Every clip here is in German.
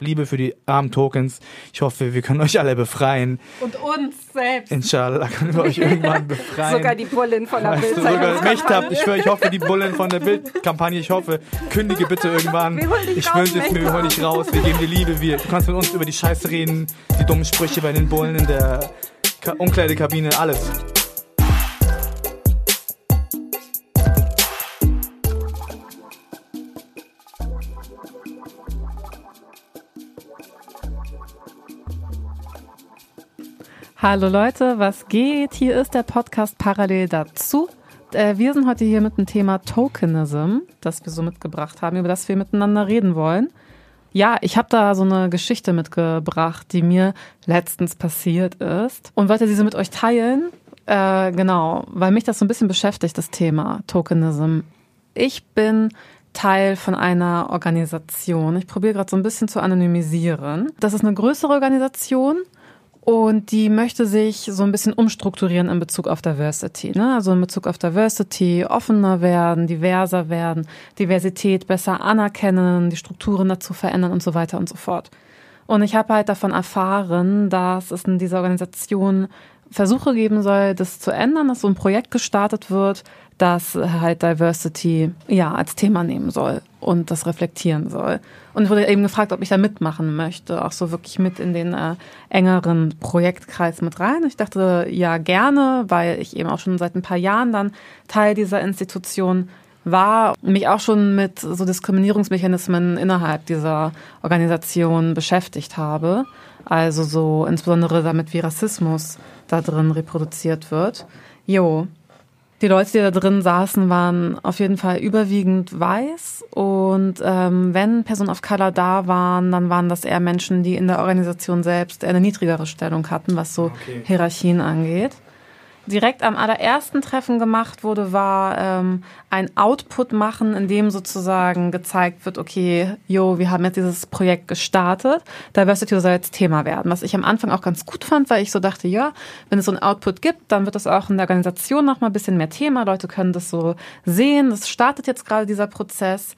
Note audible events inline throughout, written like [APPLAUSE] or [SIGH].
Liebe für die armen Tokens. Ich hoffe, wir können euch alle befreien. Und uns selbst. Inshallah können wir euch irgendwann [LAUGHS] befreien. Sogar die Bullen von der Bildzeitung. sogar. Ich, schwör, ich hoffe, die Bullen von der Bildkampagne, ich hoffe, kündige bitte irgendwann. Wir holen dich Ich wünsche es mir, wir holen dich raus, wir geben dir Liebe. Wir, du kannst mit uns über die Scheiße reden, die dummen Sprüche bei den Bullen in der Ka Umkleidekabine, alles. Hallo Leute, was geht? Hier ist der Podcast parallel dazu. Äh, Wir sind heute hier mit dem Thema Tokenism, das wir so mitgebracht haben, über das wir miteinander reden wollen. Ja, ich habe da so eine Geschichte mitgebracht, die mir letztens passiert ist und wollte diese mit euch teilen. Äh, genau, weil mich das so ein bisschen beschäftigt, das Thema Tokenism. Ich bin Teil von einer Organisation. Ich probiere gerade so ein bisschen zu anonymisieren. Das ist eine größere Organisation und die möchte sich so ein bisschen umstrukturieren in Bezug auf Diversity. Ne? Also in Bezug auf Diversity offener werden, diverser werden, Diversität besser anerkennen, die Strukturen dazu verändern und so weiter und so fort. Und ich habe halt davon erfahren, dass es in dieser Organisation Versuche geben soll, das zu ändern, dass so ein Projekt gestartet wird, das halt Diversity ja als Thema nehmen soll und das reflektieren soll. Und wurde eben gefragt, ob ich da mitmachen möchte, auch so wirklich mit in den äh, engeren Projektkreis mit rein. Ich dachte ja gerne, weil ich eben auch schon seit ein paar Jahren dann Teil dieser Institution war, mich auch schon mit so Diskriminierungsmechanismen innerhalb dieser Organisation beschäftigt habe. Also so insbesondere damit, wie Rassismus da drin reproduziert wird. Jo. Die Leute, die da drin saßen, waren auf jeden Fall überwiegend weiß. Und ähm, wenn Personen of Color da waren, dann waren das eher Menschen, die in der Organisation selbst eine niedrigere Stellung hatten, was so Okay. Hierarchien angeht. Direkt am allerersten Treffen gemacht wurde, war ähm, ein Output machen, in dem sozusagen gezeigt wird, okay, jo, wir haben jetzt dieses Projekt gestartet, Diversity soll jetzt Thema werden. Was ich am Anfang auch ganz gut fand, weil ich so dachte, ja, wenn es so ein Output gibt, dann wird das auch in der Organisation noch mal ein bisschen mehr Thema. Leute können das so sehen. Das startet jetzt gerade dieser Prozess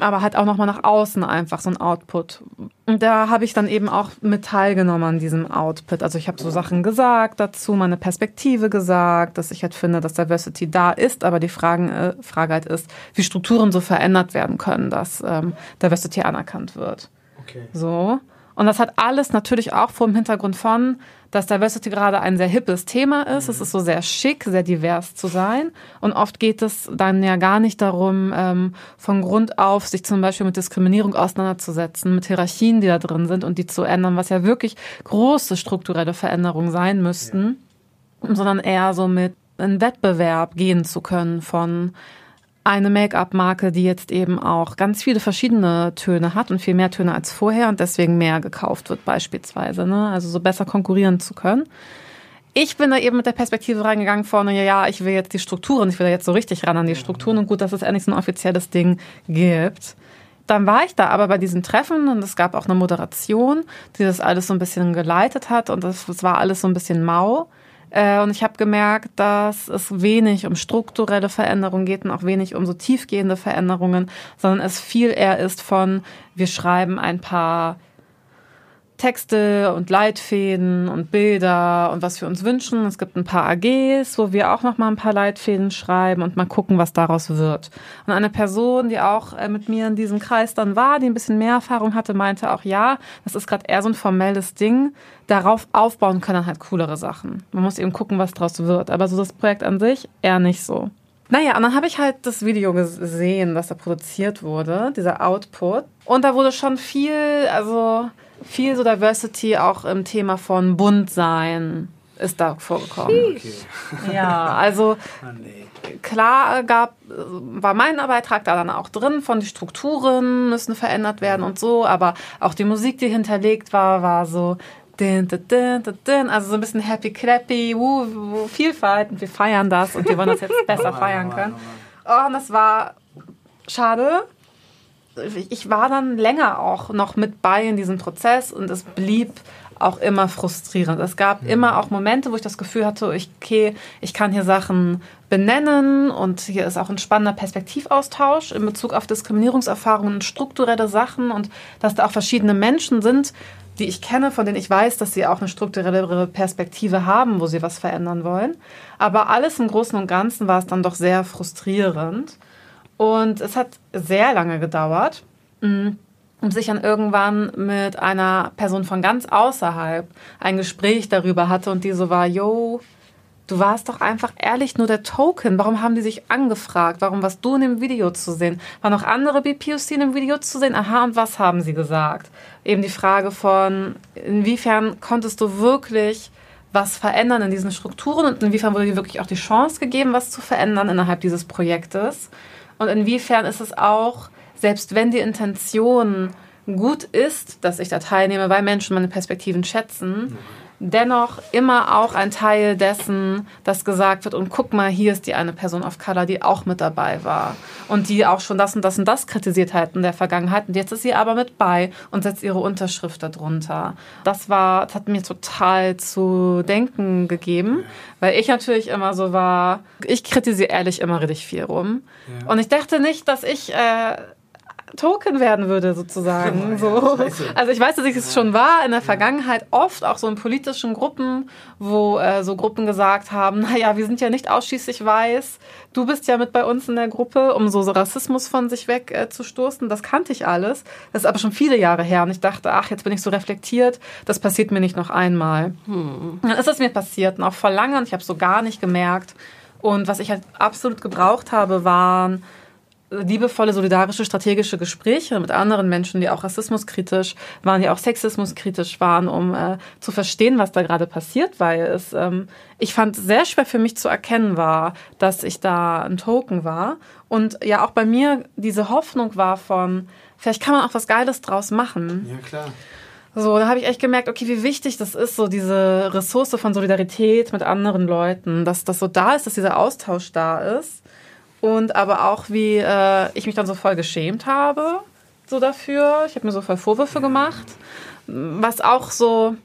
aber halt auch nochmal nach außen einfach so ein Output. Und da habe ich dann eben auch mit teilgenommen an diesem Output. Also ich habe so Sachen gesagt dazu, meine Perspektive gesagt, dass ich halt finde, dass Diversity da ist, aber die Fragen, äh, Frage halt ist, wie Strukturen so verändert werden können, dass ähm, Diversity anerkannt wird. Okay. So. Und das hat alles natürlich auch vor dem Hintergrund von, dass Diversity gerade ein sehr hippes Thema ist. Es ist so sehr schick, sehr divers zu sein. Und oft geht es dann ja gar nicht darum, ähm, von Grund auf sich zum Beispiel mit Diskriminierung auseinanderzusetzen, mit Hierarchien, die da drin sind und die zu ändern, was ja wirklich große strukturelle Veränderungen sein müssten, sondern eher so mit in Wettbewerb gehen zu können von eine Make-up-Marke, die jetzt eben auch ganz viele verschiedene Töne hat und viel mehr Töne als vorher und deswegen mehr gekauft wird beispielsweise. Ne? Also so besser konkurrieren zu können. Ich bin da eben mit der Perspektive reingegangen vorne, ja, ja, ich will jetzt die Strukturen, ich will da jetzt so richtig ran an die Strukturen und gut, dass es endlich so ein offizielles Ding gibt. Dann war ich da aber bei diesem Treffen und es gab auch eine Moderation, die das alles so ein bisschen geleitet hat und das, das war alles so ein bisschen mau. Äh, Und ich habe gemerkt, dass es wenig um strukturelle Veränderungen geht und auch wenig um so tiefgehende Veränderungen, sondern es viel eher ist von, wir schreiben ein paar Texte und Leitfäden und Bilder und was wir uns wünschen. Es gibt ein paar AGs, wo wir auch noch mal ein paar Leitfäden schreiben und mal gucken, was daraus wird. Und eine Person, die auch äh, mit mir in diesem Kreis dann war, die ein bisschen mehr Erfahrung hatte, meinte auch, ja, das ist gerade eher so ein formelles Ding. Darauf aufbauen können dann halt coolere Sachen. Man muss eben gucken, was daraus wird. Aber so das Projekt an sich eher nicht so. Naja, und dann habe ich halt das Video gesehen, was da produziert wurde, dieser Output. Und da wurde schon viel, also viel so Diversity auch im Thema von bunt sein ist da vorgekommen. Ja, [LAUGHS] also Ah, nee. klar gab, war mein Beitrag da dann auch drin, von die Strukturen müssen verändert werden und so, aber auch die Musik, die hinterlegt war, war so din, din, din, din, din, also so ein bisschen happy clappy, wuh, wuh, Vielfalt und wir feiern das und wir wollen das jetzt [LAUGHS] besser feiern können. Oh, und das war schade. Ich war dann länger auch noch mit bei in diesem Prozess und es blieb auch immer frustrierend. Es gab mhm. immer auch Momente, wo ich das Gefühl hatte, ich, okay, ich kann hier Sachen benennen und hier ist auch ein spannender Perspektivaustausch in Bezug auf Diskriminierungserfahrungen und strukturelle Sachen und dass da auch verschiedene Menschen sind, die ich kenne, von denen ich weiß, dass sie auch eine strukturellere Perspektive haben, wo sie was verändern wollen. Aber alles im Großen und Ganzen war es dann doch sehr frustrierend. Und es hat sehr lange gedauert, mm, und sich dann irgendwann mit einer Person von ganz außerhalb ein Gespräch darüber hatte und die so war, yo, du warst doch einfach ehrlich nur der Token. Warum haben die sich angefragt? Warum warst du in dem Video zu sehen? Waren noch andere BPOC in dem Video zu sehen? Aha, und was haben sie gesagt? Eben die Frage von, inwiefern konntest du wirklich was verändern in diesen Strukturen und inwiefern wurde dir wirklich auch die Chance gegeben, was zu verändern innerhalb dieses Projektes? Und inwiefern ist es auch, selbst wenn die Intention gut ist, dass ich da teilnehme, weil Menschen meine Perspektiven schätzen, dennoch immer auch ein Teil dessen, dass gesagt wird, und guck mal, hier ist die eine Person of Color, die auch mit dabei war und die auch schon das und das und das kritisiert hat in der Vergangenheit und jetzt ist sie aber mit bei und setzt ihre Unterschrift darunter. Das war, das hat mir total zu denken gegeben, weil ich natürlich immer so war, ich kritisiere ehrlich immer richtig viel rum ja. und ich dachte nicht, dass ich äh, Token werden würde, sozusagen. so. Also ich weiß, dass ich es schon war in der Vergangenheit oft, auch so in politischen Gruppen, wo äh, so Gruppen gesagt haben, naja, wir sind ja nicht ausschließlich weiß, du bist ja mit bei uns in der Gruppe, um so, so Rassismus von sich weg äh, zu stoßen. Das kannte ich alles. Das ist aber schon viele Jahre her und ich dachte, ach, jetzt bin ich so reflektiert, das passiert mir nicht noch einmal. Hm. Dann ist es mir passiert und auch vor lange und ich habe es so gar nicht gemerkt. Und was ich halt absolut gebraucht habe, waren liebevolle, solidarische, strategische Gespräche mit anderen Menschen, die auch rassismuskritisch waren, die auch sexismuskritisch waren, um äh, zu verstehen, was da gerade passiert, weil es, ähm, ich fand, sehr schwer für mich zu erkennen war, dass ich da ein Token war. Und ja, auch bei mir diese Hoffnung war von, vielleicht kann man auch was Geiles draus machen. Ja, klar. So, da habe ich echt gemerkt, okay, wie wichtig das ist, so diese Ressource von Solidarität mit anderen Leuten, dass das so da ist, dass dieser Austausch da ist und aber auch, wie äh, ich mich dann so voll geschämt habe, so dafür. Ich habe mir so voll Vorwürfe gemacht. Was auch so,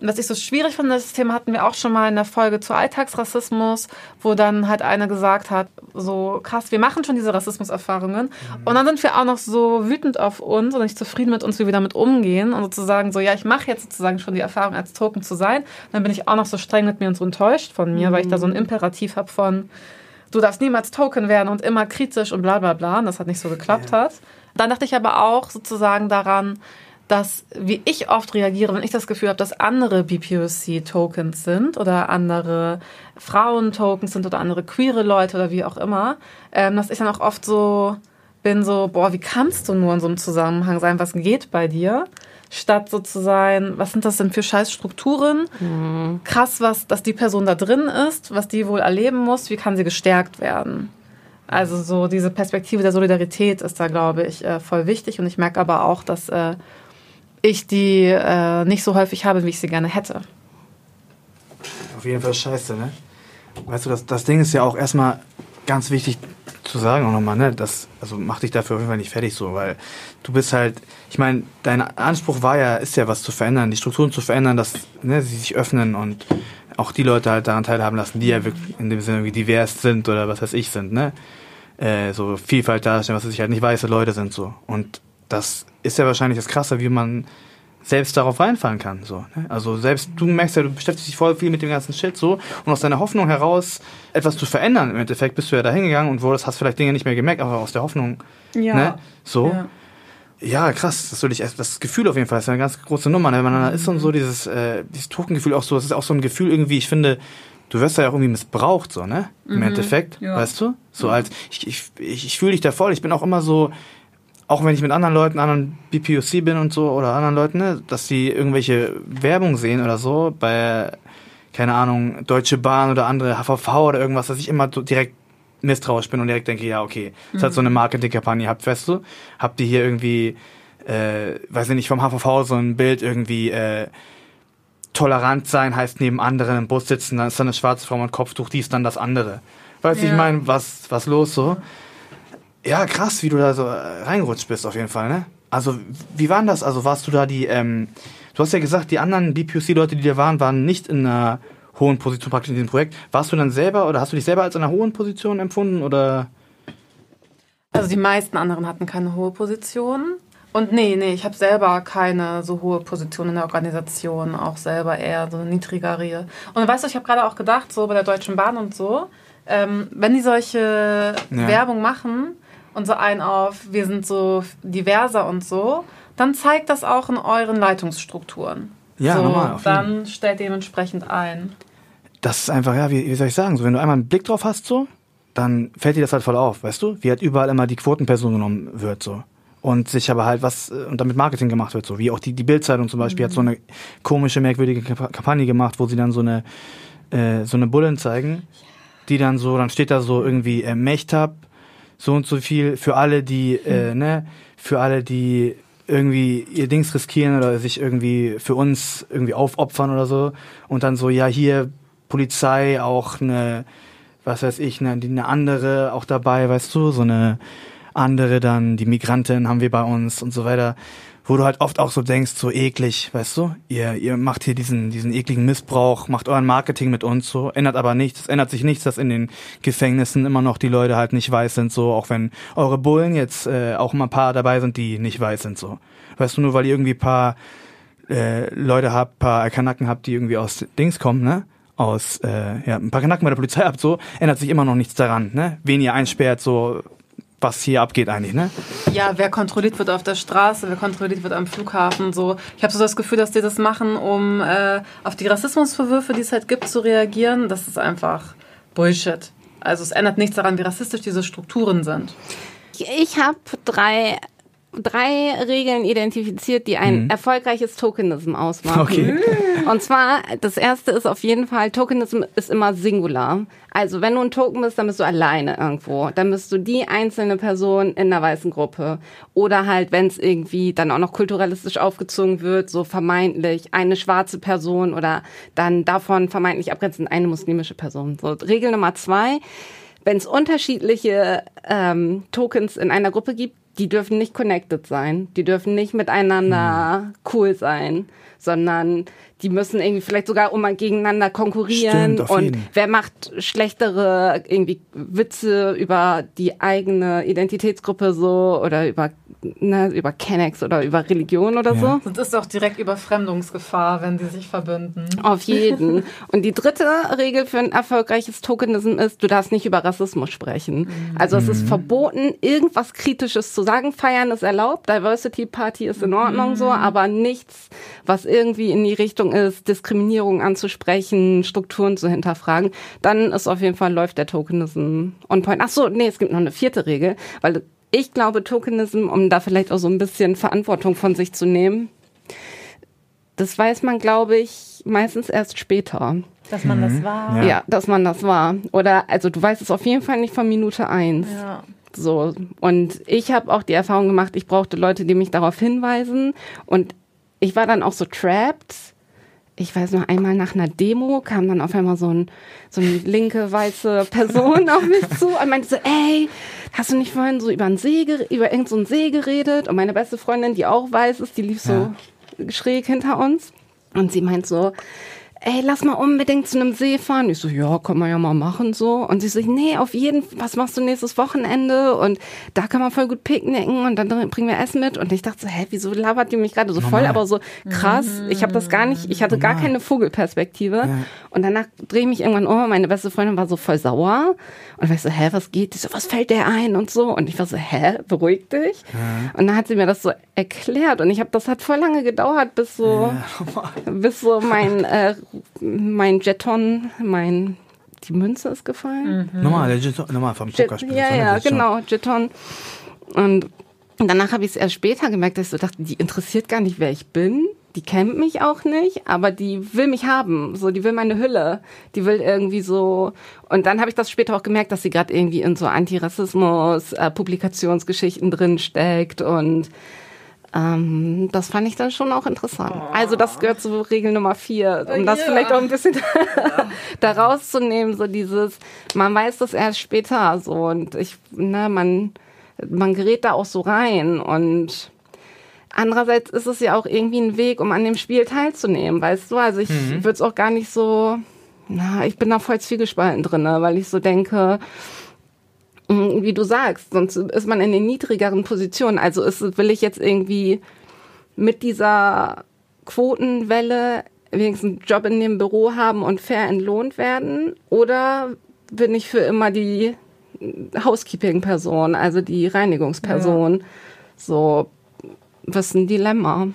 was ich so schwierig finde, das Thema hatten wir auch schon mal in der Folge zu Alltagsrassismus, wo dann halt einer gesagt hat, so krass, wir machen schon diese Rassismuserfahrungen. Mhm. Und dann sind wir auch noch so wütend auf uns und nicht zufrieden mit uns, wie wir damit umgehen. Und sozusagen so, ja, ich mache jetzt sozusagen schon die Erfahrung, als Token zu sein. Dann bin ich auch noch so streng mit mir und so enttäuscht von mir, mhm. weil ich da so ein Imperativ habe von, du darfst niemals Token werden und immer kritisch und bla bla bla. Und das hat nicht so geklappt ja. hat. Dann dachte ich aber auch sozusagen daran, dass, wie ich oft reagiere, wenn ich das Gefühl habe, dass andere BPOC-Tokens sind oder andere Frauen-Tokens sind oder andere queere Leute oder wie auch immer, ähm, dass ich dann auch oft so bin, so, boah, wie kannst du nur in so einem Zusammenhang sein? Was geht bei dir? Statt so zu sein, was sind das denn für Scheißstrukturen? Mhm. Krass, was, dass die Person da drin ist, was die wohl erleben muss, wie kann sie gestärkt werden? Also so diese Perspektive der Solidarität ist da, glaube ich, äh, voll wichtig. Und ich merke aber auch, dass äh, ich die äh, nicht so häufig habe, wie ich sie gerne hätte. Auf jeden Fall scheiße, ne? Weißt du, das, das Ding ist ja auch erstmal ganz wichtig zu sagen auch nochmal, ne? Das, also mach dich dafür auf jeden Fall nicht fertig so, weil du bist halt, ich meine, dein Anspruch war ja, ist ja was zu verändern, die Strukturen zu verändern, dass ne, sie sich öffnen und auch die Leute halt daran teilhaben lassen, die ja wirklich in dem Sinne wie divers sind oder was weiß ich sind, ne? Äh, so Vielfalt darstellen, was weiß ich halt nicht weiße Leute sind so. Und das ist ja wahrscheinlich das Krasse, wie man selbst darauf reinfallen kann. So, ne? Also selbst du merkst ja, du beschäftigst dich voll viel mit dem ganzen Shit so und aus deiner Hoffnung heraus etwas zu verändern, im Endeffekt bist du ja da hingegangen und wurdest, hast vielleicht Dinge nicht mehr gemerkt, aber aus der Hoffnung. Ja. Ne? So. Ja. Ja, krass, das, ich, das Gefühl auf jeden Fall ist eine ganz große Nummer. Ne? Wenn man da ist und so dieses, äh, dieses Tokengefühl auch so, das ist auch so ein Gefühl irgendwie, ich finde, du wirst da ja auch irgendwie missbraucht, so, ne? Im mhm. Endeffekt, ja. weißt du? So als, ich, ich, ich fühle dich da voll, ich bin auch immer so, auch wenn ich mit anderen Leuten, anderen BPOC bin und so, oder anderen Leuten, ne, dass die irgendwelche Werbung sehen oder so, bei, keine Ahnung, Deutsche Bahn oder andere HVV oder irgendwas, dass ich immer direkt misstrauisch bin und direkt denke, ja, okay, das mhm. hat so eine Marketingkampagne, habt, weißt du, habt ihr hier irgendwie, äh, weiß ich nicht, vom HVV so ein Bild irgendwie, äh, tolerant sein heißt neben anderen im Bus sitzen, dann ist da eine schwarze Frau mit Kopftuch, dies dann das andere. Weißt du, ja. ich meine, was, was los so? Ja, krass, wie du da so reingerutscht bist, auf jeden Fall, ne? Also, wie war denn das? Also, warst du da die, ähm, du hast ja gesagt, die anderen BPUC-Leute, die da waren, waren nicht in einer hohen Position praktisch in diesem Projekt. Warst du dann selber oder hast du dich selber als in einer hohen Position empfunden oder? Also die meisten anderen hatten keine hohe Position. Und nee, nee, ich habe selber keine so hohe Position in der Organisation, auch selber eher so eine niedrigere. Und weißt du, ich habe gerade auch gedacht, so bei der Deutschen Bahn und so, ähm, wenn die solche Ja. Werbung machen und so einen auf, wir sind so diverser und so, dann zeigt das auch in euren Leitungsstrukturen. Ja, so, normal, auf jeden Dann stellt dementsprechend ein. Das ist einfach, ja, wie, wie soll ich sagen, so, wenn du einmal einen Blick drauf hast, so, dann fällt dir das halt voll auf, weißt du? Wie halt überall immer die Quotenperson genommen wird, so. Und sich aber halt was, äh, und damit Marketing gemacht wird, so. Wie auch die, die Bildzeitung zum Beispiel hat so eine komische, merkwürdige Kamp- Kampagne gemacht, wo sie dann so eine, äh, so eine Bullen zeigen, die dann so, dann steht da so irgendwie, äh, Mechtab, so und so viel für alle, die, äh, ne, für alle, die irgendwie ihr Dings riskieren oder sich irgendwie für uns irgendwie aufopfern oder so. Und dann so, ja, hier Polizei, auch eine, was weiß ich, eine, eine andere auch dabei, weißt du, so eine andere dann, die Migrantin haben wir bei uns und so weiter. Wo du halt oft auch so denkst, so eklig, weißt du? Ihr, ihr macht hier diesen, diesen ekligen Missbrauch, macht euren Marketing mit uns so, ändert aber nichts. Es ändert sich nichts, dass in den Gefängnissen immer noch die Leute halt nicht weiß sind, so, auch wenn eure Bullen jetzt äh, auch mal ein paar dabei sind, die nicht weiß sind, so. Weißt du, nur weil ihr irgendwie paar äh, Leute habt, paar Kanaken habt, die irgendwie aus Dings kommen, ne? Aus, äh, ja, ein paar Kanaken bei der Polizei habt, so, ändert sich immer noch nichts daran, ne? Wen ihr einsperrt, so, was hier abgeht eigentlich, ne? Ja, wer kontrolliert wird auf der Straße, wer kontrolliert wird am Flughafen, so. Ich habe so das Gefühl, dass die das machen, um äh, auf die Rassismusvorwürfe, die es halt gibt, zu reagieren. Das ist einfach Bullshit. Also es ändert nichts daran, wie rassistisch diese Strukturen sind. Ich habe drei, drei Regeln identifiziert, die ein erfolgreiches Tokenism ausmachen. Okay. [LAUGHS] Und zwar, das erste ist auf jeden Fall, Tokenism ist immer Singular. Also wenn du ein Token bist, dann bist du alleine irgendwo. Dann bist du die einzelne Person in einer weißen Gruppe. Oder halt, wenn es irgendwie dann auch noch kulturalistisch aufgezogen wird, so vermeintlich eine schwarze Person oder dann davon vermeintlich abgrenzend eine muslimische Person. So, Regel Nummer zwei, wenn es unterschiedliche ähm, Tokens in einer Gruppe gibt, die dürfen nicht connected sein. Die dürfen nicht miteinander cool sein, sondern die müssen irgendwie vielleicht sogar um gegeneinander konkurrieren. Stimmt, und jeden. wer macht schlechtere irgendwie Witze über die eigene Identitätsgruppe so oder über ne, über Kennex oder über Religion oder Ja. so? Sonst ist auch direkt Überfremdungsgefahr, wenn sie sich verbünden. Auf jeden. Und die dritte Regel für ein erfolgreiches Tokenism ist, du darfst nicht über Rassismus sprechen. Also es ist verboten, irgendwas Kritisches zu sagen. Feiern ist erlaubt, Diversity Party ist in Ordnung so, aber nichts, was irgendwie in die Richtung ist, Diskriminierung anzusprechen, Strukturen zu hinterfragen. Dann ist auf jeden Fall läuft der Tokenism on point. Ach so, nee, es gibt noch eine vierte Regel, weil ich glaube, Tokenism, um da vielleicht auch so ein bisschen Verantwortung von sich zu nehmen, das weiß man, glaube ich, meistens erst später. Dass man das war. Ja. Ja. dass man das war. Oder, also du weißt es auf jeden Fall nicht von Minute eins. Ja. So. Und ich habe auch die Erfahrung gemacht, ich brauchte Leute, die mich darauf hinweisen. Und ich war dann auch so trapped. Ich weiß noch einmal nach einer Demo kam dann auf einmal so, ein, so eine linke weiße Person auf mich zu und meinte so, ey, hast du nicht vorhin so über einen See, über irgendeinen so einen See geredet? Und meine beste Freundin, die auch weiß ist, die lief so schräg hinter uns. Und sie meint so, ey, lass mal unbedingt zu einem See fahren. Ich so, ja, kann man ja mal machen so. Und sie so, nee, auf jeden Fall, was machst du nächstes Wochenende? Und da kann man voll gut picknicken und dann bringen wir Essen mit. Und ich dachte so, hä, wieso labert die mich gerade so voll? Normal. Aber so krass, ich habe das gar nicht, ich hatte gar Normal. keine Vogelperspektive. Und danach drehe ich mich irgendwann um und meine beste Freundin war so voll sauer. Und ich so, hä, was geht? Die so, was fällt der ein? Und so. Und ich war so, hä, beruhig dich. Und dann hat sie mir das so erklärt. Und ich habe, das hat voll lange gedauert, bis so, [LAUGHS] bis so mein, äh, mein Jeton, mein, die Münze ist gefallen. Normal, der Jeton- normal vom Pokerspiel. ja, ja, genau, Jeton. Und danach habe ich es erst später gemerkt, dass ich so dachte, die interessiert gar nicht, wer ich bin. Die kennt mich auch nicht, aber die will mich haben. So, die will meine Hülle. Die will irgendwie so. Und dann habe ich das später auch gemerkt, dass sie gerade irgendwie in so Antirassismus, äh, Publikationsgeschichten drin steckt und ähm, das fand ich dann schon auch interessant. Also das gehört zu Regel Nummer vier, um das ja. vielleicht auch ein bisschen [LAUGHS] da rauszunehmen, so dieses, man weiß das erst später so und ich, ne, man, man gerät da auch so rein und Andererseits ist es ja auch irgendwie ein Weg, um an dem Spiel teilzunehmen, weißt du? Also ich mhm. würde es auch gar nicht so, na, ich bin da voll zwiegespalten drin, weil ich so denke, wie du sagst, sonst ist man in den niedrigeren Positionen. Also ist, will ich jetzt irgendwie mit dieser Quotenwelle wenigstens einen Job in dem Büro haben und fair entlohnt werden? Oder bin ich für immer die Housekeeping-Person, also die Reinigungsperson? Ja. So, was ist ein Dilemma?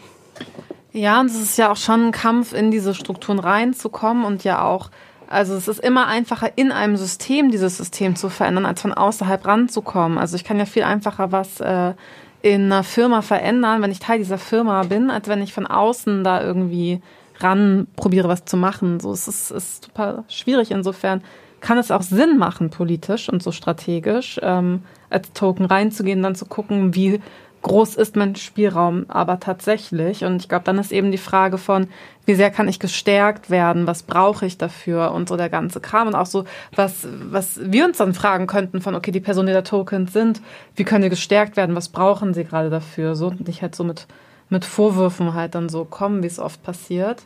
Ja, und es ist ja auch schon ein Kampf, in diese Strukturen reinzukommen und ja auch, also es ist immer einfacher, in einem System dieses System zu verändern, als von außerhalb ranzukommen. Also ich kann ja viel einfacher was äh, in einer Firma verändern, wenn ich Teil dieser Firma bin, als wenn ich von außen da irgendwie ran probiere, was zu machen. So, es ist, ist super schwierig. Insofern kann es auch Sinn machen, politisch und so strategisch, ähm, als Token reinzugehen, dann zu gucken, wie groß ist mein Spielraum aber tatsächlich. Und ich glaube, dann ist eben die Frage von, wie sehr kann ich gestärkt werden, was brauche ich dafür und so der ganze Kram. Und auch so, was, was wir uns dann fragen könnten von, okay, die Personen, die da Tokens sind, wie können die gestärkt werden, was brauchen sie gerade dafür? So und nicht halt so mit, mit Vorwürfen halt dann so kommen, wie es oft passiert.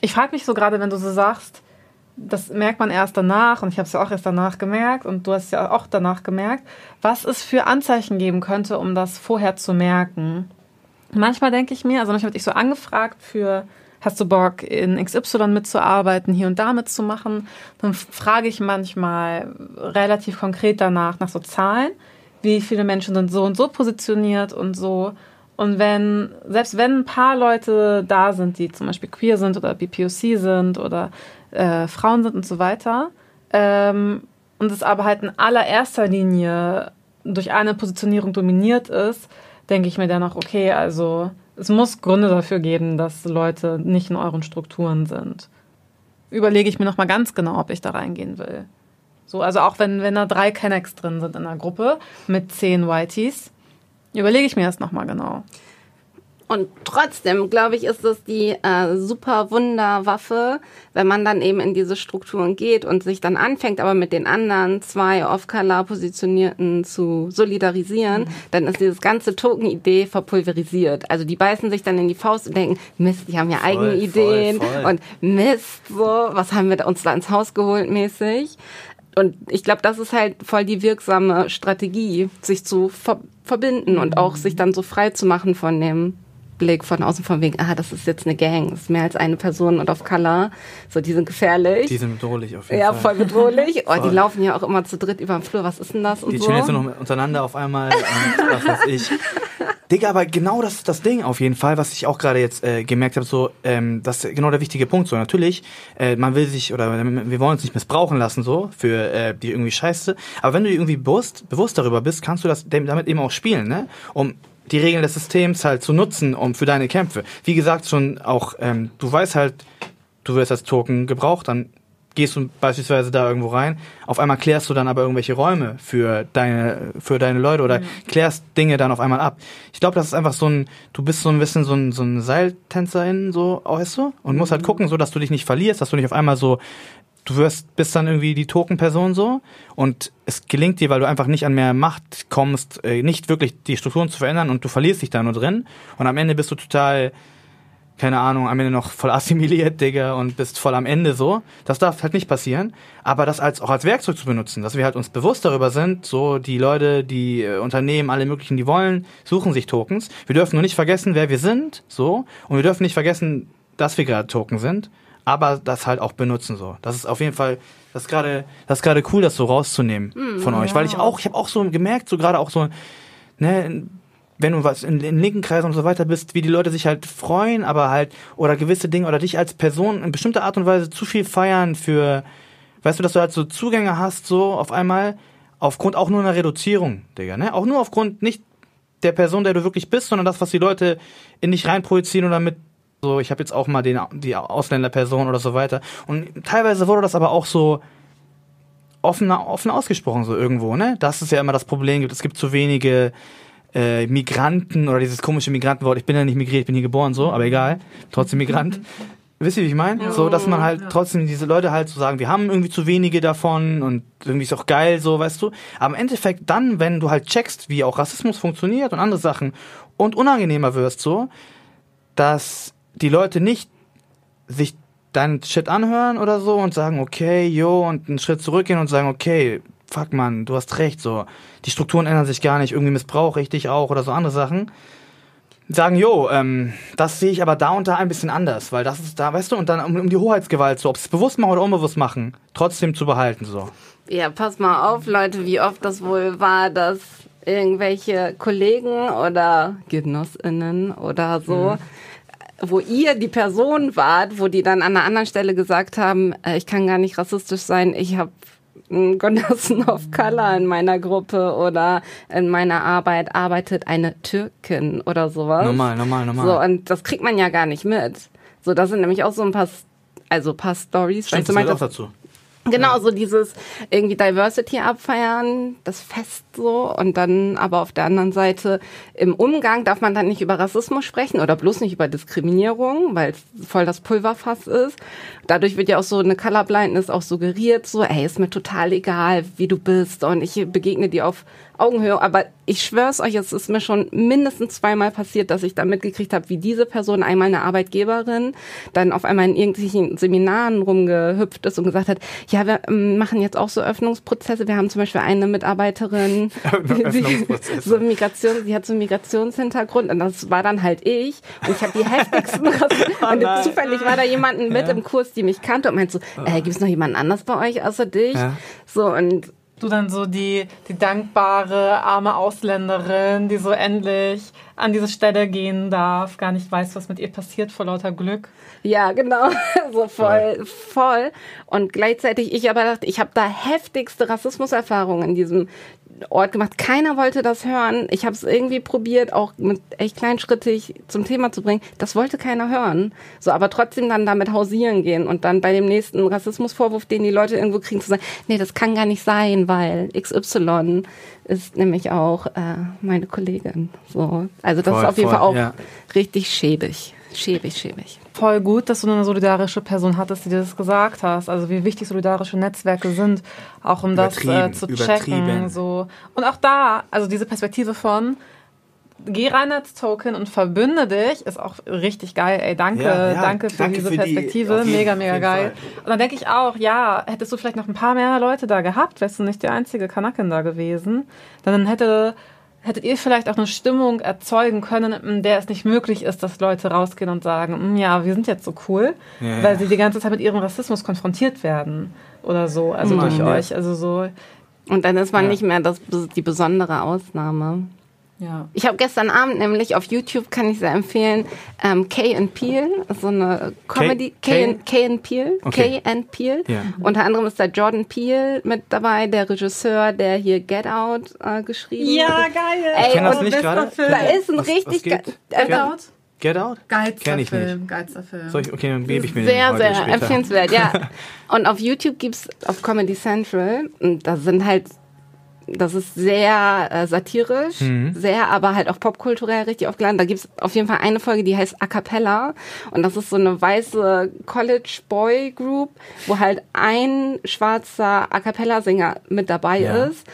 Ich frage mich so gerade, wenn du so sagst, das merkt man erst danach und ich habe es ja auch erst danach gemerkt und du hast es ja auch danach gemerkt, was es für Anzeichen geben könnte, um das vorher zu merken. Manchmal denke ich mir, also manchmal werde ich so angefragt für, hast du Bock in XY mitzuarbeiten, hier und da mitzumachen, dann frage ich manchmal relativ konkret danach nach so Zahlen, wie viele Menschen sind so und so positioniert und so. Und wenn, selbst wenn ein paar Leute da sind, die zum Beispiel queer sind oder BPOC sind oder äh, Frauen sind und so weiter. Ähm, und es aber halt in allererster Linie durch eine Positionierung dominiert ist, denke ich mir dann auch, okay, also es muss Gründe dafür geben, dass Leute nicht in euren Strukturen sind. Überlege ich mir nochmal ganz genau, ob ich da reingehen will. So, also auch wenn, wenn da drei Kennex drin sind in einer Gruppe mit zehn Whiteys, überlege ich mir das nochmal genau. Und trotzdem, glaube ich, ist es die äh, super Wunderwaffe, wenn man dann eben in diese Strukturen geht und sich dann anfängt, aber mit den anderen zwei Off-Color-Positionierten zu solidarisieren, mhm. dann ist dieses ganze Token-Idee verpulverisiert. Also die beißen sich dann in die Faust und denken, Mist, die haben ja voll, eigene Ideen voll, voll. und Mist, so, was haben wir uns da ins Haus geholt mäßig. Und ich glaube, das ist halt voll die wirksame Strategie, sich zu ver verbinden und auch sich dann so frei zu machen von dem Blick von außen von wegen, ah, das ist jetzt eine Gang, das ist mehr als eine Person und auf Color. So, die sind gefährlich. Die sind bedrohlich auf jeden ja, Fall. Ja, voll bedrohlich. Oh, die laufen ja auch immer zu dritt über den Flur. Was ist denn das? Und die so. chillen jetzt noch untereinander auf einmal und was weiß ich. [LAUGHS] Digga, aber genau das ist das Ding auf jeden Fall, was ich auch gerade jetzt äh, gemerkt habe, so, ähm, das ist genau der wichtige Punkt. So, natürlich, äh, man will sich oder wir wollen uns nicht missbrauchen lassen, so, für äh, die irgendwie Scheiße. Aber wenn du irgendwie bewusst, bewusst darüber bist, kannst du das damit eben auch spielen, ne? Um die Regeln des Systems halt zu nutzen, um für deine Kämpfe. Wie gesagt, schon auch, ähm, du weißt halt, du wirst als Token gebraucht, dann gehst du beispielsweise da irgendwo rein, auf einmal klärst du dann aber irgendwelche Räume für deine, für deine Leute oder mhm. klärst Dinge dann auf einmal ab. Ich glaube, das ist einfach so ein, du bist so ein bisschen so ein, so ein Seiltänzerin, so, weißt du? Und musst halt mhm. gucken, so, dass du dich nicht verlierst, dass du nicht auf einmal so du wirst, bist dann irgendwie die Token-Person so und es gelingt dir, weil du einfach nicht an mehr Macht kommst, äh, nicht wirklich die Strukturen zu verändern und du verlierst dich da nur drin und am Ende bist du total, keine Ahnung, am Ende noch voll assimiliert, Digga, und bist voll am Ende so. Das darf halt nicht passieren, aber das als, auch als Werkzeug zu benutzen, dass wir halt uns bewusst darüber sind, so die Leute, die äh, Unternehmen, alle möglichen, die wollen, suchen sich Tokens. Wir dürfen nur nicht vergessen, wer wir sind, so, und wir dürfen nicht vergessen, dass wir gerade Token sind aber das halt auch benutzen so. Das ist auf jeden Fall, das ist gerade, das ist gerade cool, das so rauszunehmen mhm, von euch, weil ich auch, ich habe auch so gemerkt, so gerade auch so, ne, wenn du was in, in linken Kreisen und so weiter bist, wie die Leute sich halt freuen, aber halt oder gewisse Dinge oder dich als Person in bestimmter Art und Weise zu viel feiern für, weißt du, dass du halt so Zugänge hast so auf einmal aufgrund auch nur einer Reduzierung, Digga, ne? Auch nur aufgrund nicht der Person, der du wirklich bist, sondern das, was die Leute in dich reinprojizieren oder mit so, ich habe jetzt auch mal den, die Ausländerperson oder so weiter. Und teilweise wurde das aber auch so offen, offen ausgesprochen, so irgendwo, ne? Das ist ja immer das Problem gibt. Es gibt zu wenige äh, Migranten oder dieses komische Migrantenwort. Ich bin ja nicht migriert, ich bin hier geboren, so, aber egal. Trotzdem Migrant. [LAUGHS] Wisst ihr, wie ich meine? So, dass man halt trotzdem diese Leute halt so sagen, wir haben irgendwie zu wenige davon und irgendwie ist auch geil, so, weißt du. Aber im Endeffekt dann, wenn du halt checkst, wie auch Rassismus funktioniert und andere Sachen und unangenehmer wirst, so, dass die Leute nicht sich deinen Shit anhören oder so und sagen, okay, yo, und einen Schritt zurückgehen und sagen, okay, fuck man, du hast recht, so, die Strukturen ändern sich gar nicht, irgendwie missbrauche ich dich auch oder so andere Sachen. Sagen, jo, ähm, das sehe ich aber da und da ein bisschen anders, weil das ist da, weißt du, und dann um, um die Hoheitsgewalt, so, ob sie es bewusst machen oder unbewusst machen, trotzdem zu behalten, so. Ja, pass mal auf, Leute, wie oft das wohl war, dass irgendwelche Kollegen oder GenossInnen oder so, wo ihr die Person wart, wo die dann an einer anderen Stelle gesagt haben, äh, ich kann gar nicht rassistisch sein, ich habe einen Genossen [LAUGHS] of Color in meiner Gruppe oder in meiner Arbeit arbeitet eine Türkin oder sowas. Normal, normal, normal. So, und das kriegt man ja gar nicht mit. So, das sind nämlich auch so ein paar, also paar Stories. Stimmt, das meinst auch dazu. Genau, so dieses irgendwie Diversity abfeiern, das Fest so und dann aber auf der anderen Seite im Umgang darf man dann nicht über Rassismus sprechen oder bloß nicht über Diskriminierung, weil es voll das Pulverfass ist. Dadurch wird ja auch so eine Colorblindness auch suggeriert, so ey, ist mir total egal, wie du bist und ich begegne dir auf Augenhöhe, aber ich schwör's euch, es ist mir schon mindestens zweimal passiert, dass ich da mitgekriegt habe, wie diese Person einmal eine Arbeitgeberin dann auf einmal in irgendwelchen Seminaren rumgehüpft ist und gesagt hat, ja, wir ähm, machen jetzt auch so Öffnungsprozesse. Wir haben zum Beispiel eine Mitarbeiterin, [LAUGHS] die, so Migration, sie hat so einen Migrationshintergrund und das war dann halt ich und ich habe die heftigsten [LAUGHS] und nein. zufällig war da jemanden mit im Kurs, die mich kannte und meinte so, äh, gibt's noch jemanden anders bei euch außer dich? Ja. So und Du dann so die, die dankbare, arme Ausländerin, die so endlich an diese Stelle gehen darf, gar nicht weiß, was mit ihr passiert vor lauter Glück. Ja, genau, [LAUGHS] so voll, voll. Und gleichzeitig ich aber dachte, ich habe da heftigste Rassismuserfahrungen in diesem Ort gemacht. Keiner wollte das hören. Ich habe es irgendwie probiert, auch mit echt kleinschrittig zum Thema zu bringen. Das wollte keiner hören. So, aber trotzdem dann damit hausieren gehen und dann bei dem nächsten Rassismusvorwurf, den die Leute irgendwo kriegen, zu sagen, nee, das kann gar nicht sein, weil XY ist nämlich auch äh, meine Kollegin. So, also das Voll, ist auf jeden voll, Fall auch ja. richtig schäbig, schäbig, schäbig. Voll gut, dass du eine solidarische Person hattest, die dir das gesagt hast. Also wie wichtig solidarische Netzwerke sind, auch um das äh, zu checken. So. Und auch da, also diese Perspektive von geh rein als Token und verbünde dich, ist auch richtig geil. Ey, danke, Ja, ja, danke für danke diese für die- Perspektive. jeden- mega, mega geil. Fall. Und dann denke ich auch, ja, hättest du vielleicht noch ein paar mehr Leute da gehabt, wärst du nicht die einzige Kanakin da gewesen, dann hätte hättet ihr vielleicht auch eine Stimmung erzeugen können, in der es nicht möglich ist, dass Leute rausgehen und sagen, "Mm, ja, wir sind jetzt so cool, Ja, weil ja. sie die ganze Zeit mit ihrem Rassismus konfrontiert werden oder so, also Mann, durch ja. euch, also so, Und dann ist man Ja. nicht mehr das, die besondere Ausnahme. Ja. Ich habe gestern Abend nämlich auf YouTube, kann ich sehr empfehlen, ähm, Kay and Peel, so eine Comedy, Kay- Kay, and, Kay and Peel, Okay. Kay and Peel. Ja. Unter anderem ist da Jordan Peele mit dabei, der Regisseur, der hier Get Out äh, geschrieben hat. geil. Ey, kenn das und nicht bester gerade. Film. Da ist ein Was- richtig was Get äh, Out? Get Out? Geilster ich Film, nicht. geilster Film. Soll ich, okay, dann gebe ich mir den sehr, heute sehr später. empfehlenswert, ja. [LAUGHS] Und auf YouTube gibt's auf Comedy Central, und da sind halt, das ist sehr äh, satirisch, Mhm. sehr, aber halt auch popkulturell richtig aufgeladen. Da gibt's auf jeden Fall eine Folge, die heißt A Cappella. Und das ist so eine weiße College Boy Group, wo halt ein schwarzer A Cappella-Sänger mit dabei Ja. ist.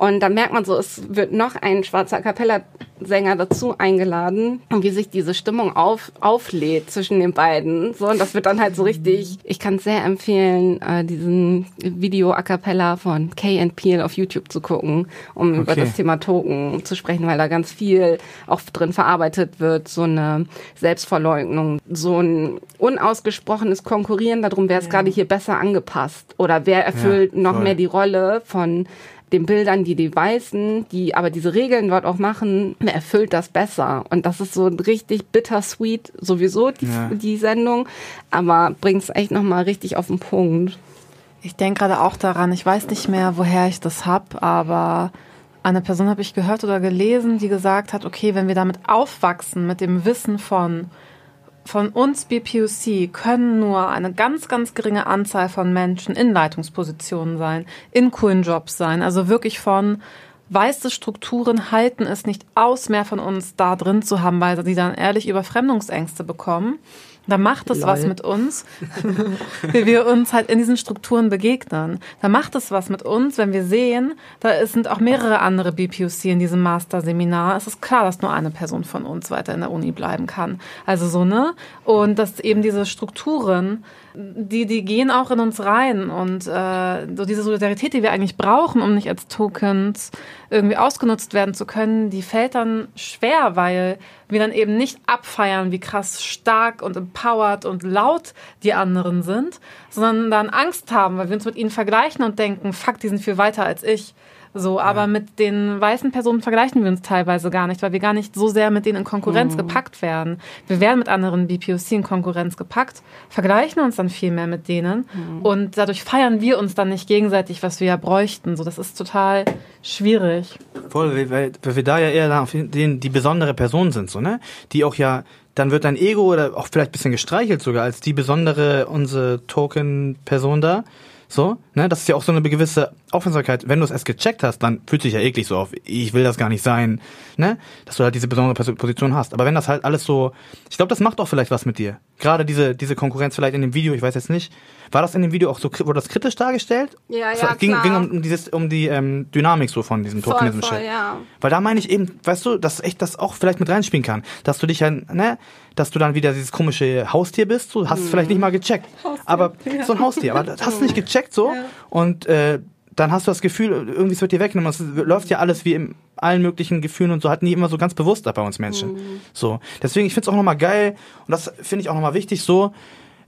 Und da merkt man so, es wird noch ein schwarzer A Cappella-Sänger dazu eingeladen und wie sich diese Stimmung auf, auflädt zwischen den beiden. So, und das wird dann halt so richtig, ich kann es sehr empfehlen, äh, diesen Video A Cappella von Kay and Peel auf YouTube zu gucken, um über Okay. das Thema Token zu sprechen, weil da ganz viel auch drin verarbeitet wird, so eine Selbstverleugnung, so ein unausgesprochenes Konkurrieren darum, wer ist gerade hier besser angepasst oder wer erfüllt noch voll. mehr die Rolle von den Bildern, die die Weißen, die aber diese Regeln dort auch machen, erfüllt das besser. Und das ist so richtig bittersweet sowieso, die, Ja. die Sendung, aber bringt es echt nochmal richtig auf den Punkt. Ich denke gerade auch daran, ich weiß nicht mehr, woher ich das hab, aber eine Person habe ich gehört oder gelesen, die gesagt hat, okay, wenn wir damit aufwachsen, mit dem Wissen von, von uns BPUC, können nur eine ganz, ganz geringe Anzahl von Menschen in Leitungspositionen sein, in coolen Jobs sein, also wirklich von weiße Strukturen halten es nicht aus, mehr von uns da drin zu haben, weil sie dann ehrlich Überfremdungsängste bekommen. Da macht es was mit uns, [LAUGHS] wie wir uns halt in diesen Strukturen begegnen. Da macht es was mit uns, wenn wir sehen, da sind auch mehrere andere BPUC in diesem Master-Seminar. Es ist klar, dass nur eine Person von uns weiter in der Uni bleiben kann. Also so, ne? Und dass eben diese Strukturen die, die gehen auch in uns rein und äh, so diese Solidarität, die wir eigentlich brauchen, um nicht als Tokens irgendwie ausgenutzt werden zu können, die fällt dann schwer, weil wir dann eben nicht abfeiern, wie krass stark und empowered und laut die anderen sind, sondern dann Angst haben, weil wir uns mit ihnen vergleichen und denken, fuck, die sind viel weiter als ich. So, aber ja. mit den weißen Personen vergleichen wir uns teilweise gar nicht, weil wir gar nicht so sehr mit denen in Konkurrenz mhm. gepackt werden. Wir werden mit anderen BPOC in Konkurrenz gepackt, vergleichen uns dann viel mehr mit denen mhm. und dadurch feiern wir uns dann nicht gegenseitig, was wir ja bräuchten. So, das ist total schwierig. Voll, weil, weil wir da ja eher auf den, die besondere Person sind, so, ne? Die auch ja dann wird dein Ego oder auch vielleicht ein bisschen gestreichelt sogar als die besondere, unsere Token-Person da. So, ne, das ist ja auch so eine gewisse Aufmerksamkeit. Wenn du es erst gecheckt hast, dann fühlt sich ja eklig so auf, ich will das gar nicht sein, ne, dass du halt diese besondere Position hast. Aber wenn das halt alles so, ich glaube, das macht auch vielleicht was mit dir. Gerade diese, diese Konkurrenz vielleicht in dem Video, ich weiß jetzt nicht, war das in dem Video auch so, wurde das kritisch dargestellt? Ja, ja, ging, klar. ging um, dieses, um die ähm, Dynamik so von diesem Tokenism voll, voll, ja. Weil da meine ich eben, weißt du, dass echt das auch vielleicht mit reinspielen kann, dass du dich ja, ne, dass du dann wieder dieses komische Haustier bist, du hast hm. es vielleicht nicht mal gecheckt, Haustier, aber ja. so ein Haustier, aber das hast du nicht [LAUGHS] gecheckt so ja. und äh, dann hast du das Gefühl, irgendwie es wird dir weggenommen. Es läuft ja alles wie in allen möglichen Gefühlen und so, hat nie immer so ganz bewusst ab bei uns Menschen. Mhm. So. Deswegen, ich finde es auch nochmal geil und das finde ich auch nochmal wichtig, so,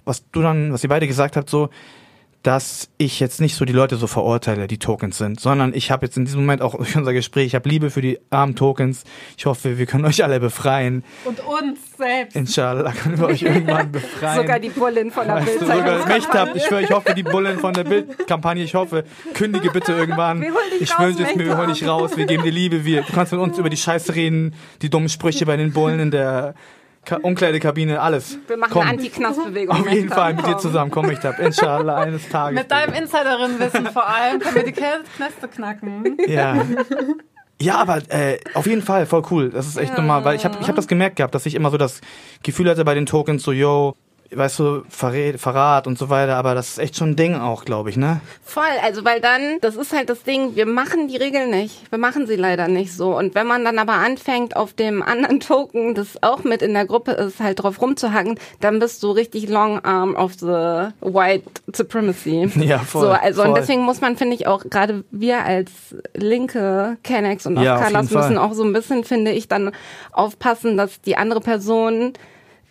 was du dann, was ihr beide gesagt habt, so, dass ich jetzt nicht so die Leute so verurteile, die Tokens sind, sondern ich habe jetzt in diesem Moment auch [LAUGHS] durch unser Gespräch, ich habe Liebe für die armen Tokens. Ich hoffe, wir können euch alle befreien. Und uns selbst. Inshallah können wir euch irgendwann [LAUGHS] befreien. sogar die Bullen von der weißt Sogar mich habt. Ich schwöre, ich hoffe, die Bullen von der Bildkampagne, ich hoffe, kündige bitte irgendwann. Wir holen dich ich wünsche es mir, wir holen dich raus, wir geben dir Liebe, wir, du kannst mit uns über die Scheiße reden, die dummen Sprüche bei den Bullen in der Ka Umkleidekabine, alles. Wir machen komm. Anti-Knastbewegung. Auf jeden Fall mit dir zusammen, komm ich da. Inshallah, eines Tages. Mit deinem Insiderin-Wissen vor allem können wir die [LAUGHS] Knäste knacken. Ja. Ja, aber äh, auf jeden Fall voll cool. Das ist echt ja. normal, weil ich habe ich hab das gemerkt gehabt, dass ich immer so das Gefühl hatte bei den Tokens, so, yo, weißt du, Verrat, Verrat und so weiter, aber das ist echt schon ein Ding auch, glaube ich, ne? Voll, also weil dann, das ist halt das Ding, wir machen die Regeln nicht. Wir machen sie leider nicht so. Und wenn man dann aber anfängt, auf dem anderen [LAUGHS] Token, das auch mit in der Gruppe ist, halt drauf rumzuhacken, dann bist du richtig long arm of the white supremacy. [LAUGHS] Ja, voll. So, also voll. und deswegen muss man, finde ich, auch gerade wir als linke Kennex und auch ja, Carlos müssen auch so ein bisschen, finde ich, dann aufpassen, dass die andere Person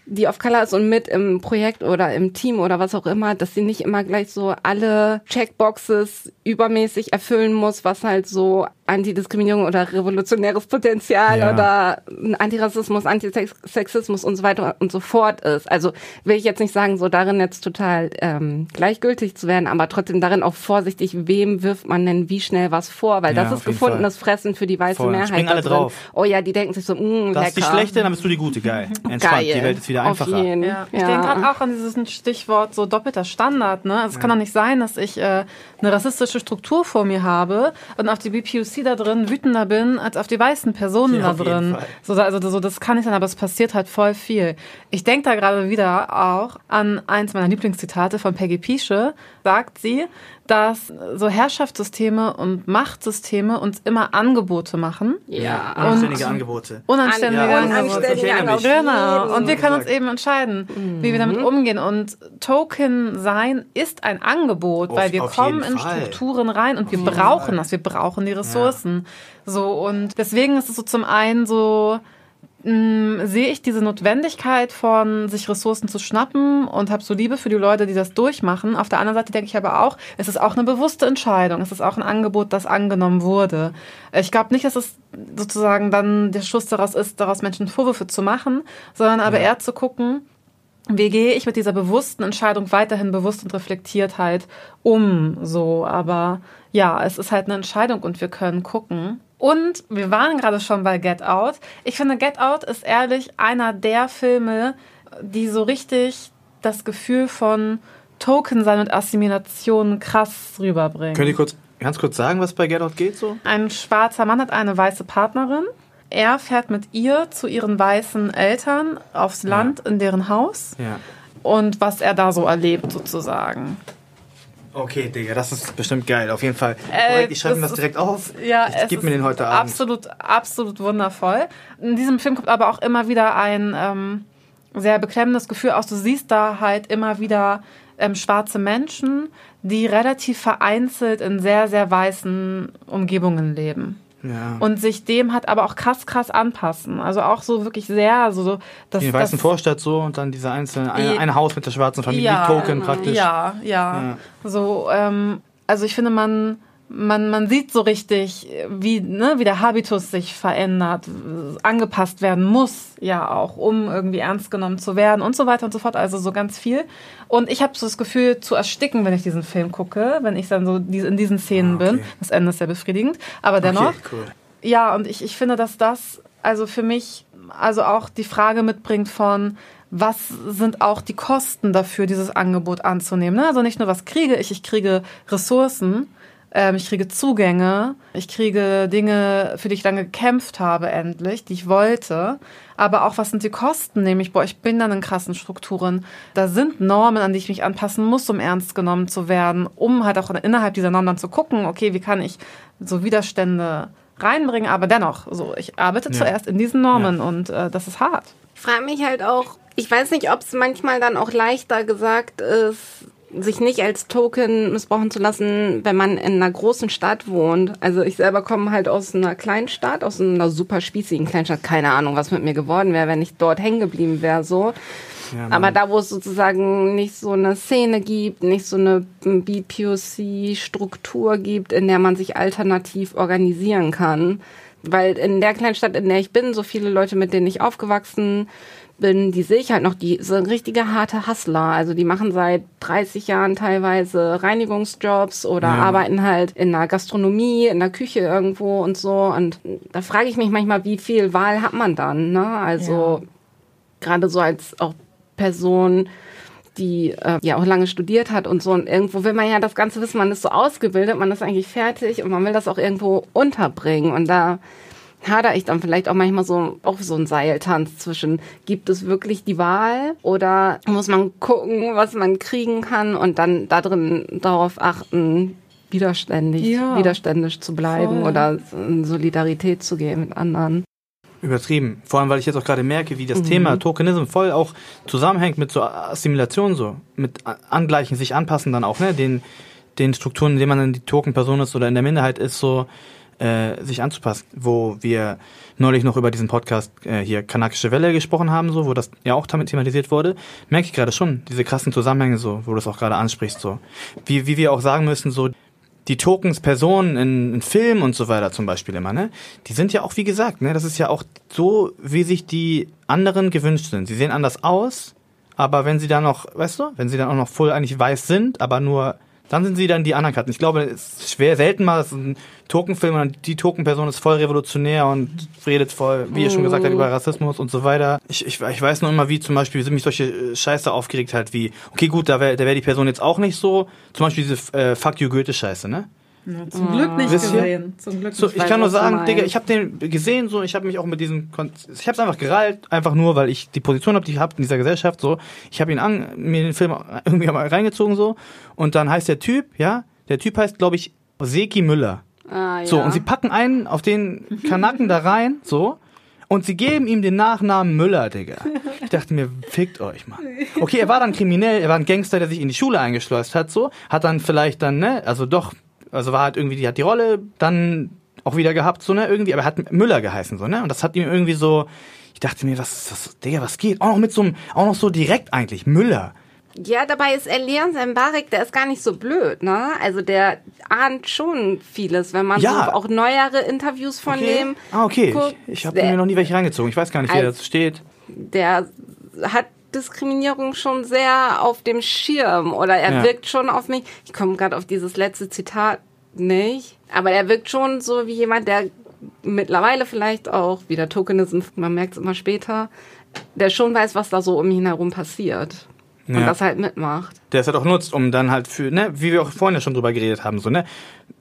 die auf Color ist und mit im Projekt oder im Team oder was auch immer, dass sie nicht immer gleich so alle Checkboxes übermäßig erfüllen muss, was halt so Antidiskriminierung oder revolutionäres Potenzial ja. oder Antirassismus, Antisexismus und so weiter und so fort ist. Also will ich jetzt nicht sagen, so darin jetzt total ähm, gleichgültig zu werden, aber trotzdem darin auch vorsichtig, wem wirft man denn wie schnell was vor, weil ja, das ist gefundenes Fall. Fressen für die weiße Voll. Mehrheit. Springen alle drauf. Oh ja, die denken sich so, mh, mm, Das ist die schlechte, dann bist du die gute, geil. [LAUGHS] Entspannt, geil. die Welt ist wieder einfacher. Ja. Ich denke gerade auch an dieses Stichwort so doppelter Standard. Ne? Also es kann doch nicht sein, dass ich äh, eine rassistische Struktur vor mir habe und auf die BPUC da drin wütender bin als auf die weißen Personen ja, da drin. So, also so, das kann nicht sein, aber es passiert halt voll viel. Ich denke da gerade wieder auch an eins meiner Lieblingszitate von Peggy Piesche. Sagt sie, dass so Herrschaftssysteme und Machtsysteme uns immer Angebote machen. Ja. Unanständige Angebote. Unanständige ja, Angebote. Angebote. Genau. Und wir können uns eben entscheiden, mhm. wie wir damit umgehen. Und Token sein ist ein Angebot, auf, weil wir kommen in Fall. Strukturen rein und wir brauchen das. Wir brauchen die Ressourcen. Ja. So. Und deswegen ist es so zum einen so, mh, sehe ich diese Notwendigkeit von sich Ressourcen zu schnappen und habe so Liebe für die Leute, die das durchmachen. Auf der anderen Seite denke ich aber auch, es ist auch eine bewusste Entscheidung. Es ist auch ein Angebot, das angenommen wurde. Ich glaube nicht, dass es sozusagen dann der Schluss daraus ist, daraus Menschen Vorwürfe zu machen, sondern aber ja. eher zu gucken, wie gehe ich mit dieser bewussten Entscheidung weiterhin bewusst und reflektiert halt um so. Aber ja, es ist halt eine Entscheidung und wir können gucken, und wir waren gerade schon bei Get Out. Ich finde, Get Out ist ehrlich einer der Filme, die so richtig das Gefühl von Token sein und Assimilation krass rüberbringen. Könnt ihr kurz ganz kurz sagen, was bei Get Out geht so? Ein schwarzer Mann hat eine weiße Partnerin. Er fährt mit ihr zu ihren weißen Eltern aufs Land in deren Haus Ja. und was er da so erlebt sozusagen. Okay, Digga, das ist bestimmt geil. Auf jeden Fall. Äh, ich schreibe mir das direkt auf. Ja, ich gebe mir den heute Abend. Absolut, absolut wundervoll. In diesem Film kommt aber auch immer wieder ein ähm, sehr beklemmendes Gefühl aus. Du siehst da halt immer wieder ähm, schwarze Menschen, die relativ vereinzelt in sehr, sehr weißen Umgebungen leben. Ja. Und sich dem hat aber auch krass, krass anpassen. Also auch so wirklich sehr, so, dass der weißen das, Vorstadt so und dann diese einzelne, eine, Die- ein Haus mit der schwarzen Familie, Ja, Token praktisch. Ja, ja. Ja. So, ähm, also ich finde, man, man, man sieht so richtig, wie, ne, wie der Habitus sich verändert, angepasst werden muss, ja auch, um irgendwie ernst genommen zu werden und so weiter und so fort. Also so ganz viel. Und ich habe so das Gefühl zu ersticken, wenn ich diesen Film gucke, wenn ich dann so in diesen Szenen Ah, okay. bin. Das Ende ist sehr befriedigend. Aber dennoch, Okay, cool. ja, und ich, ich finde, dass das also für mich also auch die Frage mitbringt von, was sind auch die Kosten dafür, dieses Angebot anzunehmen. Ne? Also nicht nur, was kriege ich, ich kriege Ressourcen, ähm, ich kriege Zugänge, ich kriege Dinge, für die ich lange gekämpft habe, endlich, die ich wollte. Aber auch, was sind die Kosten? Nämlich, boah, ich bin dann in krassen Strukturen. Da sind Normen, an die ich mich anpassen muss, um ernst genommen zu werden, um halt auch innerhalb dieser Normen dann zu gucken, okay, wie kann ich so Widerstände reinbringen, aber dennoch, so, ich arbeite Ja. zuerst in diesen Normen und äh, das ist hart. Ich frage mich halt auch, ich weiß nicht, ob es manchmal dann auch leichter gesagt ist, sich nicht als Token missbrauchen zu lassen, wenn man in einer großen Stadt wohnt. Also ich selber komme halt aus einer kleinen Stadt, aus einer super spießigen Kleinstadt. Keine Ahnung, was mit mir geworden wäre, wenn ich dort hängen geblieben wäre, so. Ja. Aber da, wo es sozusagen nicht so eine Szene gibt, nicht so eine BPOC-Struktur gibt, in der man sich alternativ organisieren kann. Weil in der kleinen Stadt, in der ich bin, so viele Leute, mit denen ich aufgewachsen bin, die sehe ich halt noch, die sind richtige harte Hustler. Also die machen seit 30 Jahren teilweise Reinigungsjobs oder Ja. arbeiten halt in der Gastronomie, in der Küche irgendwo und so. Und da frage ich mich manchmal, wie viel Wahl hat man dann? Ne? Also gerade so als auch Person, die äh, ja auch lange studiert hat und so. Und irgendwo will man ja das Ganze wissen, man ist so ausgebildet, man ist eigentlich fertig und man will das auch irgendwo unterbringen. Und da hader ich dann vielleicht auch manchmal so auf so einen Seiltanz zwischen, gibt es wirklich die Wahl oder muss man gucken, was man kriegen kann und dann da drin darauf achten, widerständig, Ja. widerständisch zu bleiben Voll. oder in Solidarität zu gehen mit anderen. Übertrieben. Vor allem, weil ich jetzt auch gerade merke, wie das Thema Tokenism voll auch zusammenhängt mit so Assimilation so. Mit Angleichen, sich anpassen dann auch, ne? Den, den Strukturen, in denen man in die Token-Person ist oder in der Minderheit ist, so äh, sich anzupassen. Wo wir neulich noch über diesen Podcast äh, hier Kanakische Welle gesprochen haben, so, wo das ja auch damit thematisiert wurde, merke ich gerade schon, diese krassen Zusammenhänge so, wo du es auch gerade ansprichst, so. Wie, wie wir auch sagen müssen, so, die Tokens, Personen in, in Filmen und so weiter zum Beispiel immer, ne? Die sind ja auch, wie gesagt, ne? Das ist ja auch so, wie sich die anderen gewünscht sind. Sie sehen anders aus, aber wenn sie dann noch, weißt du, wenn sie dann auch noch voll eigentlich weiß sind, aber nur, dann sind sie dann die Anerkannten. Ich glaube, es ist schwer, selten mal, dass ein Tokenfilm und die Tokenperson ist voll revolutionär und redet voll, wie ihr schon gesagt habt, über Rassismus und so weiter. Ich, ich, ich weiß nur immer, wie zum Beispiel, wie mich solche äh, Scheiße aufgeregt hat, wie, okay, gut, da wäre da wär die Person jetzt auch nicht so, zum Beispiel diese äh, Fuck you Goethe-Scheiße, ne? Zum Glück nicht Wisst ihr? gesehen. Zum Glück So, nicht. ich kann nur sagen. Digga, ich habe den gesehen, so, ich habe mich auch mit diesem, Kon ich habe es einfach gerallt, einfach nur, weil ich die Position habe, die ich habe in dieser Gesellschaft, so. Ich habe ihn an, mir den Film irgendwie mal reingezogen, so. Und dann heißt der Typ, ja, der Typ heißt, glaube ich, Seki Müller. Ah, So, ja. und sie packen einen auf den Kanaken da rein, so. Und sie geben ihm den Nachnamen Müller, Digga. Ich dachte mir, fickt euch, Mann. Okay, er war dann kriminell, er war ein Gangster, der sich in die Schule eingeschleust hat, so. Hat dann vielleicht dann, ne, also doch, also war halt irgendwie, die hat die Rolle dann auch wieder gehabt, so, ne, irgendwie, aber er hat Müller geheißen, so, ne. Und das hat ihm irgendwie so, ich dachte mir, was, was, Digga, was geht? Auch noch mit so einem, auch noch so direkt eigentlich, Müller. Ja, dabei ist Elias Mbarek, der ist gar nicht so blöd, ne? Also der ahnt schon vieles, wenn man Ja. so auch neuere Interviews von dem Ah, okay. guckt. Ich, ich habe mir noch nie welche reingezogen. Ich weiß gar nicht, wie er Als- dazu steht. der hat Diskriminierung schon sehr auf dem Schirm oder er Ja. wirkt schon auf mich. Ich komme gerade auf dieses letzte Zitat nicht, aber er wirkt schon so wie jemand, der mittlerweile vielleicht auch wieder Tokenism, man merkt es immer später, der schon weiß, was da so um ihn herum passiert. und Ja. das halt mitmacht. der es halt auch nutzt, um dann halt für, ne, wie wir auch vorhin ja schon drüber geredet haben, so, ne,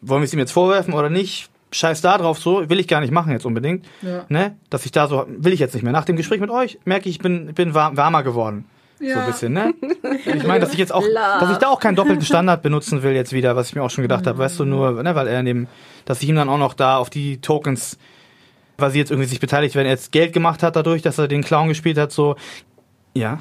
wollen wir es ihm jetzt vorwerfen oder nicht? Scheiß da drauf, so, will ich gar nicht machen jetzt unbedingt, Ja. ne, dass ich da so, will ich jetzt nicht mehr. Nach dem Gespräch mit euch merke ich, ich bin, bin warm, warmer geworden. So ein bisschen, ne? Ich meine, dass ich jetzt auch, dass ich da auch keinen doppelten Standard benutzen will jetzt wieder, was ich mir auch schon gedacht habe, weißt du, nur, ne, weil er neben, dass ich ihm dann auch noch da auf die Tokens, weil sie jetzt irgendwie sich beteiligt werden, er jetzt Geld gemacht hat dadurch, dass er den Clown gespielt hat, so, ja.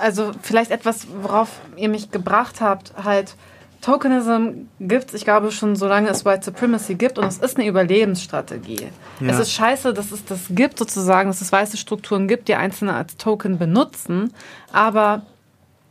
also vielleicht etwas, worauf ihr mich gebracht habt, halt Tokenism gibt ich glaube schon so lange es White Supremacy gibt und es ist eine Überlebensstrategie. Ja. Es ist scheiße, dass es das gibt sozusagen, dass es weiße Strukturen gibt, die Einzelne als Token benutzen, aber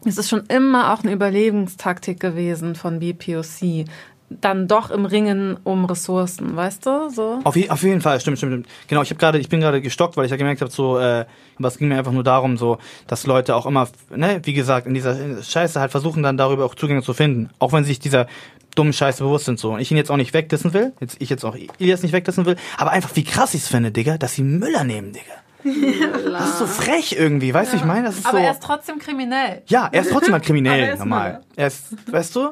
es ist schon immer auch eine Überlebenstaktik gewesen von BPOC. Dann doch im Ringen um Ressourcen, weißt du? So. Auf, je, auf jeden Fall, stimmt, stimmt, stimmt. Genau, ich habe gerade, ich bin gerade gestockt, weil ich ja gemerkt habe, so, äh, aber es ging mir einfach nur darum, so, dass Leute auch immer, ne, wie gesagt, in dieser Scheiße halt versuchen dann darüber auch Zugänge zu finden, auch wenn sie sich dieser dummen Scheiße bewusst sind so. Und ich ihn jetzt auch nicht wegdissen will, jetzt ich jetzt auch Ilias nicht wegdissen will, aber einfach wie krass ich es finde, Digga, dass sie Müller nehmen, Digga. Das ist so frech irgendwie, weißt du, ich meine, das ist Aber so. er ist trotzdem kriminell. Ja, er ist trotzdem mal kriminell, er normal. Müller. Er ist, weißt du?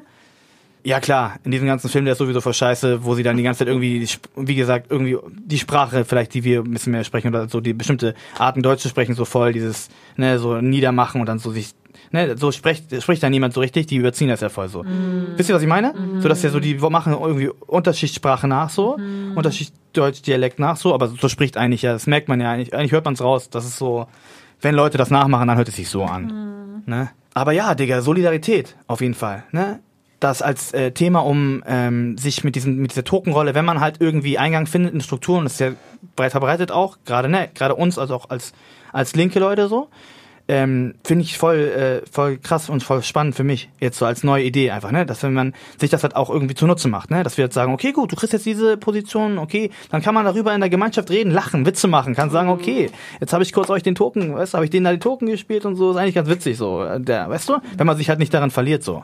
Ja klar, in diesem ganzen Film, der ist sowieso voll scheiße, wo sie dann die ganze Zeit irgendwie, wie gesagt, irgendwie die Sprache vielleicht, die wir ein bisschen mehr sprechen oder so, die bestimmte Arten Deutsch zu sprechen, so voll dieses, ne, so niedermachen und dann so sich, ne, so spricht, spricht da niemand so richtig, die überziehen das ja voll so. Wisst ihr, was ich meine? So, dass ja so, die machen irgendwie Unterschichtssprache nach so, Unterschicht Deutsch, Dialekt nach so, aber so spricht eigentlich ja, das merkt man ja eigentlich, eigentlich hört man es raus, das ist so, wenn Leute das nachmachen, dann hört es sich so an. Ne? Aber ja, Digga, Solidarität, auf jeden Fall. Ne? Das als äh, Thema, um ähm, sich mit, diesem, mit dieser Tokenrolle, wenn man halt irgendwie Eingang findet in Strukturen, das ist ja breit verbreitet auch, gerade ne, gerade uns, also auch als, als linke Leute so, ähm, finde ich voll, äh, voll krass und voll spannend für mich, jetzt so als neue Idee einfach, ne? Dass wenn man sich das halt auch irgendwie zunutze macht, ne? Dass wir jetzt sagen, okay, gut, du kriegst jetzt diese Position, okay, dann kann man darüber in der Gemeinschaft reden, lachen, Witze machen, kann sagen, okay, jetzt habe ich kurz euch den Token, weißt du, habe ich denen da die Token gespielt und so, ist eigentlich ganz witzig so, äh, der, weißt du? Wenn man sich halt nicht daran verliert so.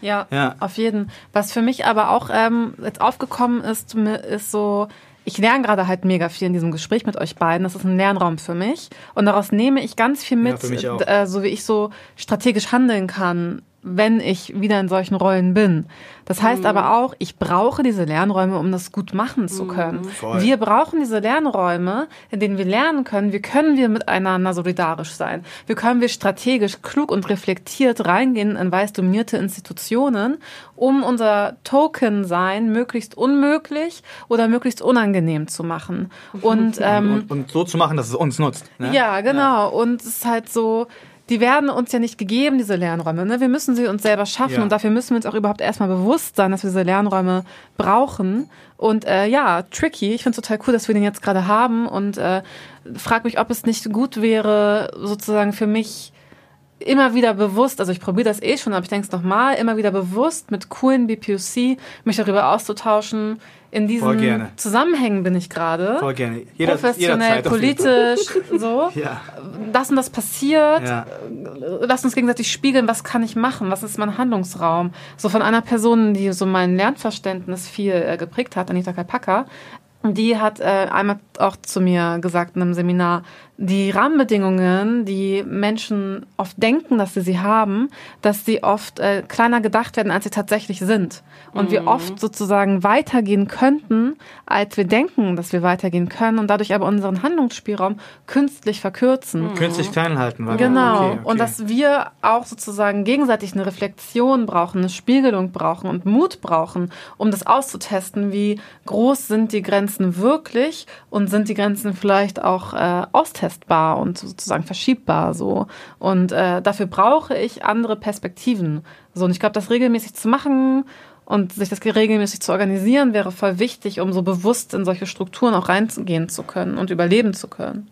Ja, Ja. auf jeden. Was für mich aber auch ähm, jetzt aufgekommen ist, ist so, ich lerne gerade halt mega viel in diesem Gespräch mit euch beiden. Das ist ein Lernraum für mich. Und daraus nehme ich ganz viel mit, auch. äh, so wie ich so strategisch handeln kann, wenn ich wieder in solchen Rollen bin. Das heißt aber auch, ich brauche diese Lernräume, um das gut machen zu können. Voll. Wir brauchen diese Lernräume, in denen wir lernen können, wie können wir miteinander solidarisch sein. Wie können wir strategisch, klug und reflektiert reingehen in weiß dominierte Institutionen, um unser Token-Sein möglichst unmöglich oder möglichst unangenehm zu machen. [LAUGHS] Und, ähm, Und, und so zu machen, dass es uns nutzt. Ne? ja, genau. Und es ist halt so, die werden uns ja nicht gegeben, diese Lernräume. Ne? Wir müssen sie uns selber schaffen Ja. und dafür müssen wir uns auch überhaupt erstmal bewusst sein, dass wir diese Lernräume brauchen. Und äh, ja, tricky. Ich finde es total cool, dass wir den jetzt gerade haben und äh, frage mich, ob es nicht gut wäre, sozusagen für mich immer wieder bewusst, also ich probiere das eh schon, aber ich denke es nochmal, immer wieder bewusst mit coolen BPUC mich darüber auszutauschen. In diesen. Zusammenhängen bin ich gerade. Voll gerne. Jeder, Professionell, politisch, [LAUGHS] so. Ja. Das und das passiert. Ja. Lass uns gegenseitig spiegeln, was kann ich machen, was ist mein Handlungsraum. So von einer Person, die so mein Lernverständnis viel äh, geprägt hat, Anita Kalpaka, die hat äh, einmal auch zu mir gesagt in einem Seminar, die Rahmenbedingungen, die Menschen oft denken, dass sie sie haben, dass sie oft äh, kleiner gedacht werden, als sie tatsächlich sind. Und wir oft sozusagen weitergehen könnten, als wir denken, dass wir weitergehen können und dadurch aber unseren Handlungsspielraum künstlich verkürzen. Künstlich klein halten. Weil Genau. Okay, okay. Und dass wir auch sozusagen gegenseitig eine Reflexion brauchen, eine Spiegelung brauchen und Mut brauchen, um das auszutesten, wie groß sind die Grenzen wirklich und sind die Grenzen vielleicht auch äh, austestbar und sozusagen verschiebbar so. Und äh, dafür brauche ich andere Perspektiven. So, und ich glaube, das regelmäßig zu machen und sich das regelmäßig zu organisieren, wäre voll wichtig, um so bewusst in solche Strukturen auch reingehen zu können und überleben zu können.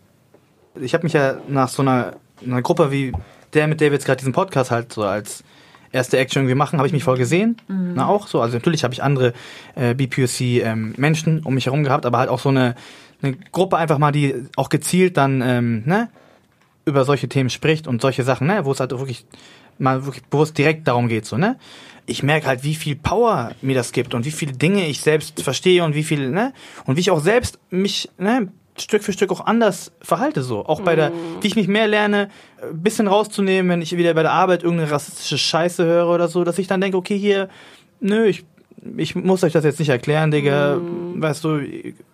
ich habe mich ja nach so einer, einer Gruppe wie der, mit der wir jetzt gerade diesen Podcast halt so als erste Action irgendwie machen, habe ich mich voll gesehen. Na auch so. Also natürlich habe ich andere äh, BPUC ähm, um mich herum gehabt, aber halt auch so eine, eine Gruppe einfach mal, die auch gezielt dann ähm, ne, über solche Themen spricht und solche Sachen, ne, wo es halt wirklich mal wirklich bewusst direkt darum geht, so, ne? Ich merke halt, wie viel Power mir das gibt und wie viele Dinge ich selbst verstehe und wie viel, ne? Und wie ich auch selbst mich, ne, Stück für Stück auch anders verhalte so. Auch bei der, wie ich mich mehr lerne, ein bisschen rauszunehmen, wenn ich wieder bei der Arbeit irgendeine rassistische Scheiße höre oder so, dass ich dann denke, okay, hier, nö, ich, ich muss euch das jetzt nicht erklären, Digga. Weißt du,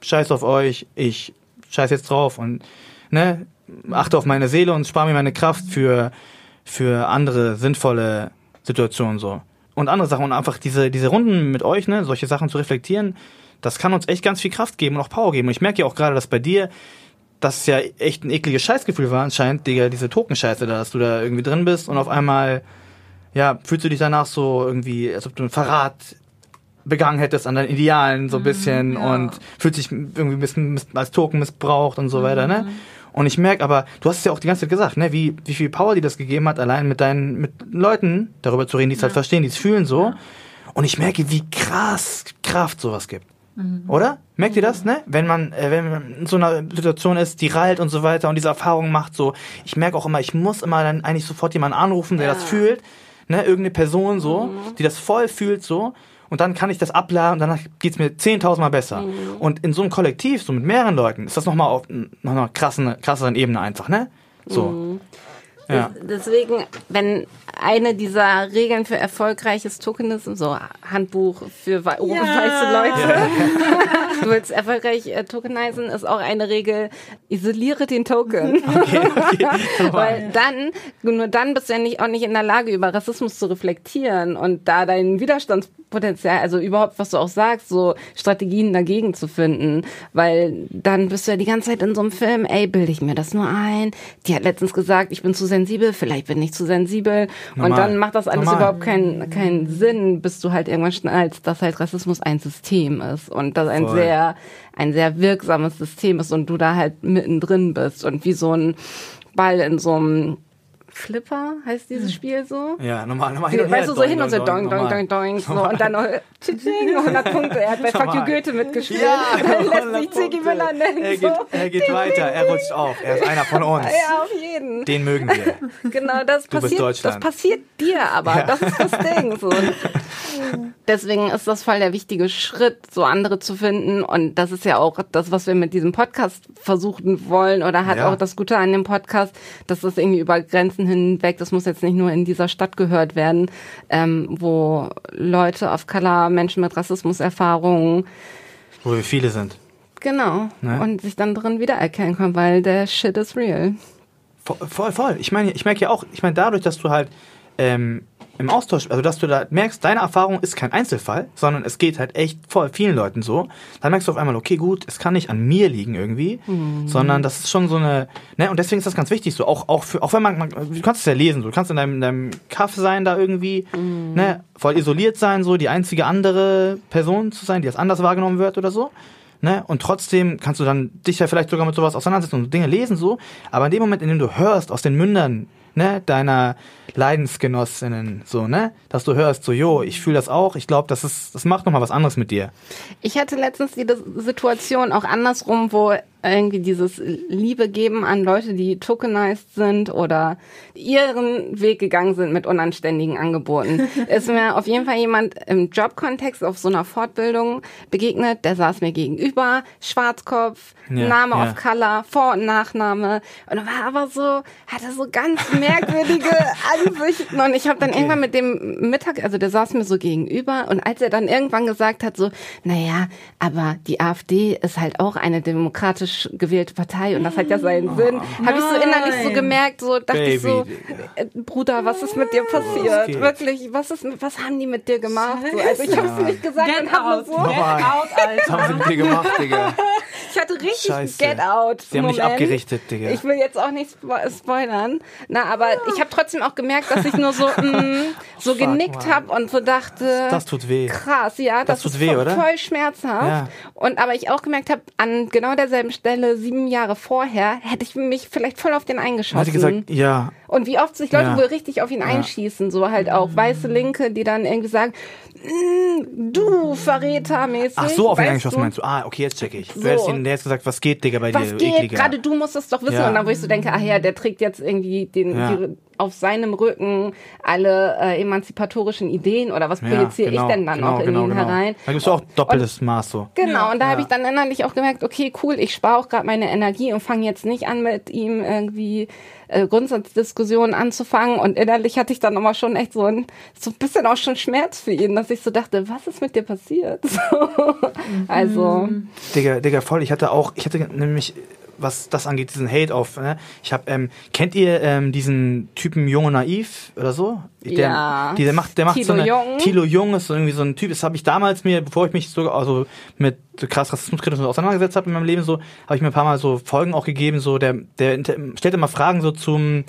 scheiß auf euch, ich scheiß jetzt drauf und ne, achte auf meine Seele und spare mir meine Kraft für, für andere sinnvolle Situationen so. Und andere Sachen und einfach diese, diese Runden mit euch, ne, solche Sachen zu reflektieren, das kann uns echt ganz viel Kraft geben und auch Power geben. Und ich merke ja auch gerade, dass bei dir, dass es ja echt ein ekliges Scheißgefühl war anscheinend, Digga, diese Tokenscheiße da, dass du da irgendwie drin bist und auf einmal, ja, fühlst du dich danach so irgendwie, als ob du einen Verrat begangen hättest an deinen Idealen so ein bisschen ja. und fühlt sich irgendwie ein bisschen als Token missbraucht und so weiter, ne? Und ich merke aber, du hast es ja auch die ganze Zeit gesagt, ne, wie, wie viel Power dir das gegeben hat, allein mit deinen, mit Leuten darüber zu reden, die es halt verstehen, die es fühlen so. Und ich merke, wie krass Kraft sowas gibt. Oder? Merkt ihr das, ne? Wenn man, äh, wenn man in so einer Situation ist, die rallt und so weiter und diese Erfahrungen macht, so, ich merke auch immer, ich muss immer dann eigentlich sofort jemanden anrufen, der das fühlt, ne? Irgendeine Person so, die das voll fühlt, so. Und dann kann ich das abladen und danach geht's mir 10.000 Mal besser. Und in so einem Kollektiv, so mit mehreren Leuten, ist das nochmal auf noch einer krassen, krasseren Ebene einfach, ne? So. Ja. Deswegen, wenn eine dieser Regeln für erfolgreiches Tokenism, so Handbuch für wei- oh, weiße Leute, [LAUGHS] du willst erfolgreich äh, tokenisen, ist auch eine Regel, isoliere den Token. [LAUGHS] [LAUGHS] Weil dann, nur dann bist du ja nicht, auch nicht in der Lage, über Rassismus zu reflektieren und da dein Widerstandspotenzial, also überhaupt, was du auch sagst, so Strategien dagegen zu finden. Weil dann bist du ja die ganze Zeit in so einem Film, ey, bilde ich mir das nur ein? Die hat letztens gesagt, ich bin zu sensibel, vielleicht bin ich zu sensibel. Und Normal. dann macht das alles Normal. überhaupt keinen, keinen Sinn, bis du halt irgendwann schnallst, dass halt Rassismus ein System ist und das ein Voll. sehr, ein sehr wirksames System ist und du da halt mittendrin bist und wie so ein Ball in so einem Flipper heißt dieses Spiel so? Ja, normal, normal. hin und weißt her, du, so hin und so doing, doing, normal. doing, doing, so und dann noch [LAUGHS] tsching, 100 Punkte. Er hat bei Fuck You. Goethe mitgespielt. Ja, dann [LAUGHS] lässt 100 sich Ziggy. Müller nennen. Er geht, so. er geht weiter, er rutscht auf. Er ist einer von [LAUGHS] uns. Ja, auf jeden. Den mögen wir. Genau, das Du bist passiert, das passiert dir aber. Ja. Das ist das Ding. So. Deswegen ist das voll der wichtige Schritt, so andere zu finden. Und das ist ja auch das, was wir mit diesem Podcast versuchen wollen oder hat Ja. auch das Gute an dem Podcast, dass das irgendwie über Grenzen hinweg, das muss jetzt nicht nur in dieser Stadt gehört werden, ähm, wo Leute of Color, Menschen mit Rassismuserfahrungen, Wo wir viele sind. genau, Ne? und sich dann drin wiedererkennen können, weil der Shit is real. Voll, voll, voll. Ich meine, ich merke ja auch, ich meine, dadurch, dass du halt ähm, im Austausch, also dass du da merkst, deine Erfahrung ist kein Einzelfall, sondern es geht halt echt voll vielen Leuten so, dann merkst du auf einmal, okay, gut, es kann nicht an mir liegen irgendwie, sondern das ist schon so eine, ne, und deswegen ist das ganz wichtig so, auch, auch für, auch wenn man, man du kannst es ja lesen, so, du kannst in deinem, in deinem Kaff sein da irgendwie, ne, voll isoliert sein, so, die einzige andere Person zu sein, die das anders wahrgenommen wird oder so. Ne? Und trotzdem kannst du dann dich ja vielleicht sogar mit sowas auseinandersetzen und Dinge lesen so. Aber in dem Moment, in dem du hörst aus den Mündern ne, deiner Leidensgenossinnen, so, ne, dass du hörst, so, jo, ich fühle das auch, ich glaube, das ist, das macht nochmal was anderes mit dir. Ich hatte letztens die Situation auch andersrum, wo irgendwie dieses Liebe geben an Leute, die tokenized sind oder ihren Weg gegangen sind mit unanständigen Angeboten. [LAUGHS] ist mir auf jeden Fall jemand im Jobkontext auf so einer Fortbildung begegnet, der saß mir gegenüber, Schwarzkopf, Ja, Name ja. auf Color, Vor- und Nachname und er war aber so, hatte so ganz merkwürdige [LAUGHS] Ansichten und ich habe dann irgendwann mit dem Mittag, also der saß mir so gegenüber und als er dann irgendwann gesagt hat so, naja, aber die AfD ist halt auch eine demokratisch gewählte Partei und das hat ja seinen Sinn, habe ich so innerlich so gemerkt, so dachte ich so, Baby. äh, Bruder, was ist mit dir passiert? Wirklich, was ist, was haben die mit dir gemacht? So, also ich habe es nicht gesagt Get und habe so, get out, Was haben sie Alter. mit dir gemacht, Digga? [LAUGHS] ich hatte richtig Scheiße. Get Out. Sie haben mich abgerichtet, Digga. Ich will jetzt auch nicht spo spoilern. Na, aber ich habe trotzdem auch gemerkt, dass ich nur so, [LAUGHS] mm, so Fuck, genickt habe und so dachte. Das tut weh. Krass, ja, das, Das tut ist weh, voll, oder? voll schmerzhaft. Ja. Und aber ich auch gemerkt habe, an genau derselben Stelle sieben Jahre vorher hätte ich mich vielleicht voll auf den eingeschossen. Hat sie gesagt, ja, Und wie oft sich Leute Ja. wohl richtig auf ihn einschießen, so halt auch weiße Linke, die dann irgendwie sagen, "Mm, du Verräter mäßig. ach so, auf ihn eingeschossen du? meinst du, ah, okay, jetzt check ich. Du hättest ihn, der hättest gesagt, was geht, Digga, bei was dir, du geht? ekliger. Gerade du musst es doch wissen. Ja. Und dann, wo ich so denke, ach ja, der trägt jetzt irgendwie den, Ja. die auf seinem Rücken alle äh, emanzipatorischen Ideen oder was projiziere genau, ich denn dann genau, auch in genau, ihn genau. herein? Da gibt's auch doppeltes Maß so. Genau, und da Ja. habe ich dann innerlich auch gemerkt, okay, cool, ich spare auch gerade meine Energie und fange jetzt nicht an, mit ihm irgendwie äh, Grundsatzdiskussionen anzufangen. Und innerlich hatte ich dann aber schon echt so ein, so ein bisschen auch schon Schmerz für ihn, dass ich so dachte, was ist mit dir passiert? [LAUGHS] So. Also, Digga, Digga, voll. Ich hatte auch, ich hatte nämlich, was das angeht, diesen Hate auf. Ne? Ich hab, ähm, kennt ihr ähm, diesen Typen Jung und Naiv oder so? Der, Ja. Die, der macht, der macht Thilo so eine. Jung. Tilo Jung ist so irgendwie so ein Typ. Das habe ich damals mir, bevor ich mich so also mit so krass rassismuskritisch auseinandergesetzt habe in meinem Leben, so habe ich mir ein paar Mal so Folgen auch gegeben. So der, der stellt immer Fragen so zum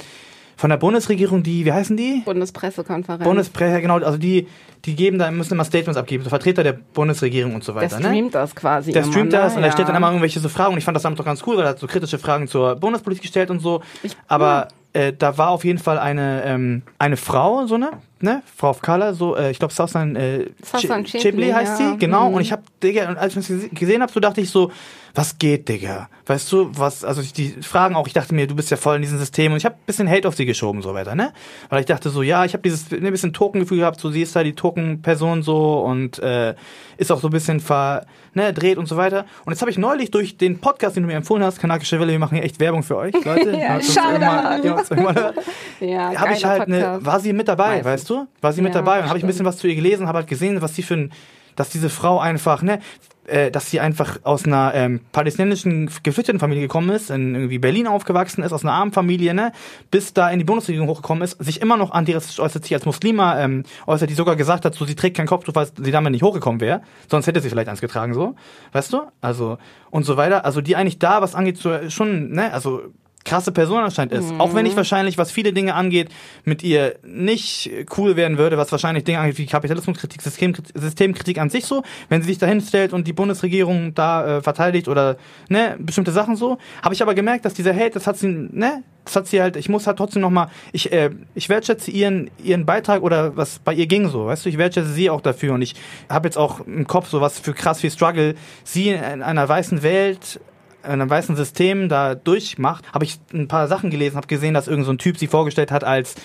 von der Bundesregierung, die, wie heißen die? Bundespressekonferenz. Bundespresse, genau, also die, die geben da, müssen immer Statements abgeben, so Vertreter der Bundesregierung und so der weiter. ne? streamt das quasi. Der streamt ne? das und er stellt dann Ja. immer irgendwelche so Fragen und ich fand das damals doch ganz cool, weil er hat so kritische Fragen zur Bundespolitik gestellt und so. Aber äh, da war auf jeden Fall eine, ähm, eine Frau, so ne, ne, Frau of Color, so, äh, ich glaube Sausan äh, Sausan Chi- Chibli, heißt ja. sie, genau. Mhm. Und ich hab, Digga, und als ich das gesehen habe, so dachte ich so, was geht, Digga? Weißt du, was, also die Fragen auch, ich dachte mir, du bist ja voll in diesem System und ich habe ein bisschen Hate auf sie geschoben, so weiter, ne? Weil ich dachte so, ja, ich habe dieses ein bisschen Token-Gefühl gehabt, so sie ist da die Token-Person so und äh, ist auch so ein bisschen ver, ne, dreht und so weiter. Und jetzt habe ich neulich durch den Podcast, den du mir empfohlen hast, Kanakische Welle, wir machen hier echt Werbung für euch, [LAUGHS] Leute. Ja, Shoutout. irgendwann- [LAUGHS] Ja, habe ich halt eine, Podcast. war sie mit dabei, Meistens. weißt du? War sie mit Ja, dabei und habe ich ein bisschen was zu ihr gelesen, habe halt gesehen, was sie für ein, dass diese Frau einfach, ne, äh, dass sie einfach aus einer ähm, palästinensischen Geflüchtetenfamilie gekommen ist, in irgendwie Berlin aufgewachsen ist, aus einer armen Familie, ne, bis da in die Bundesregierung hochgekommen ist, sich immer noch antirassistisch äußert, sich als Muslima ähm, äußert, die sogar gesagt hat, so sie trägt kein Kopftuch, weil sie damit nicht hochgekommen wäre, sonst hätte sie vielleicht eins getragen, so, weißt du? Also und so weiter. Also die eigentlich da, was angeht, so, schon, ne, also krasse Person anscheinend ist. Auch wenn ich wahrscheinlich, was viele Dinge angeht, mit ihr nicht cool werden würde, was wahrscheinlich Dinge angeht wie Kapitalismuskritik, Systemkritik, Systemkritik an sich so, wenn sie sich dahin stellt und die Bundesregierung da äh, verteidigt oder ne, bestimmte Sachen so, habe ich aber gemerkt, dass dieser Hate, das hat sie, ne, das hat sie halt, ich muss halt trotzdem nochmal, ich, äh, ich wertschätze ihren, ihren Beitrag oder was bei ihr ging so, weißt du, ich wertschätze sie auch dafür und ich habe jetzt auch im Kopf so was für krass viel Struggle, sie in einer weißen Welt einem weißen System da durchmacht, habe ich ein paar Sachen gelesen, habe gesehen, dass irgend so ein Typ sie vorgestellt hat als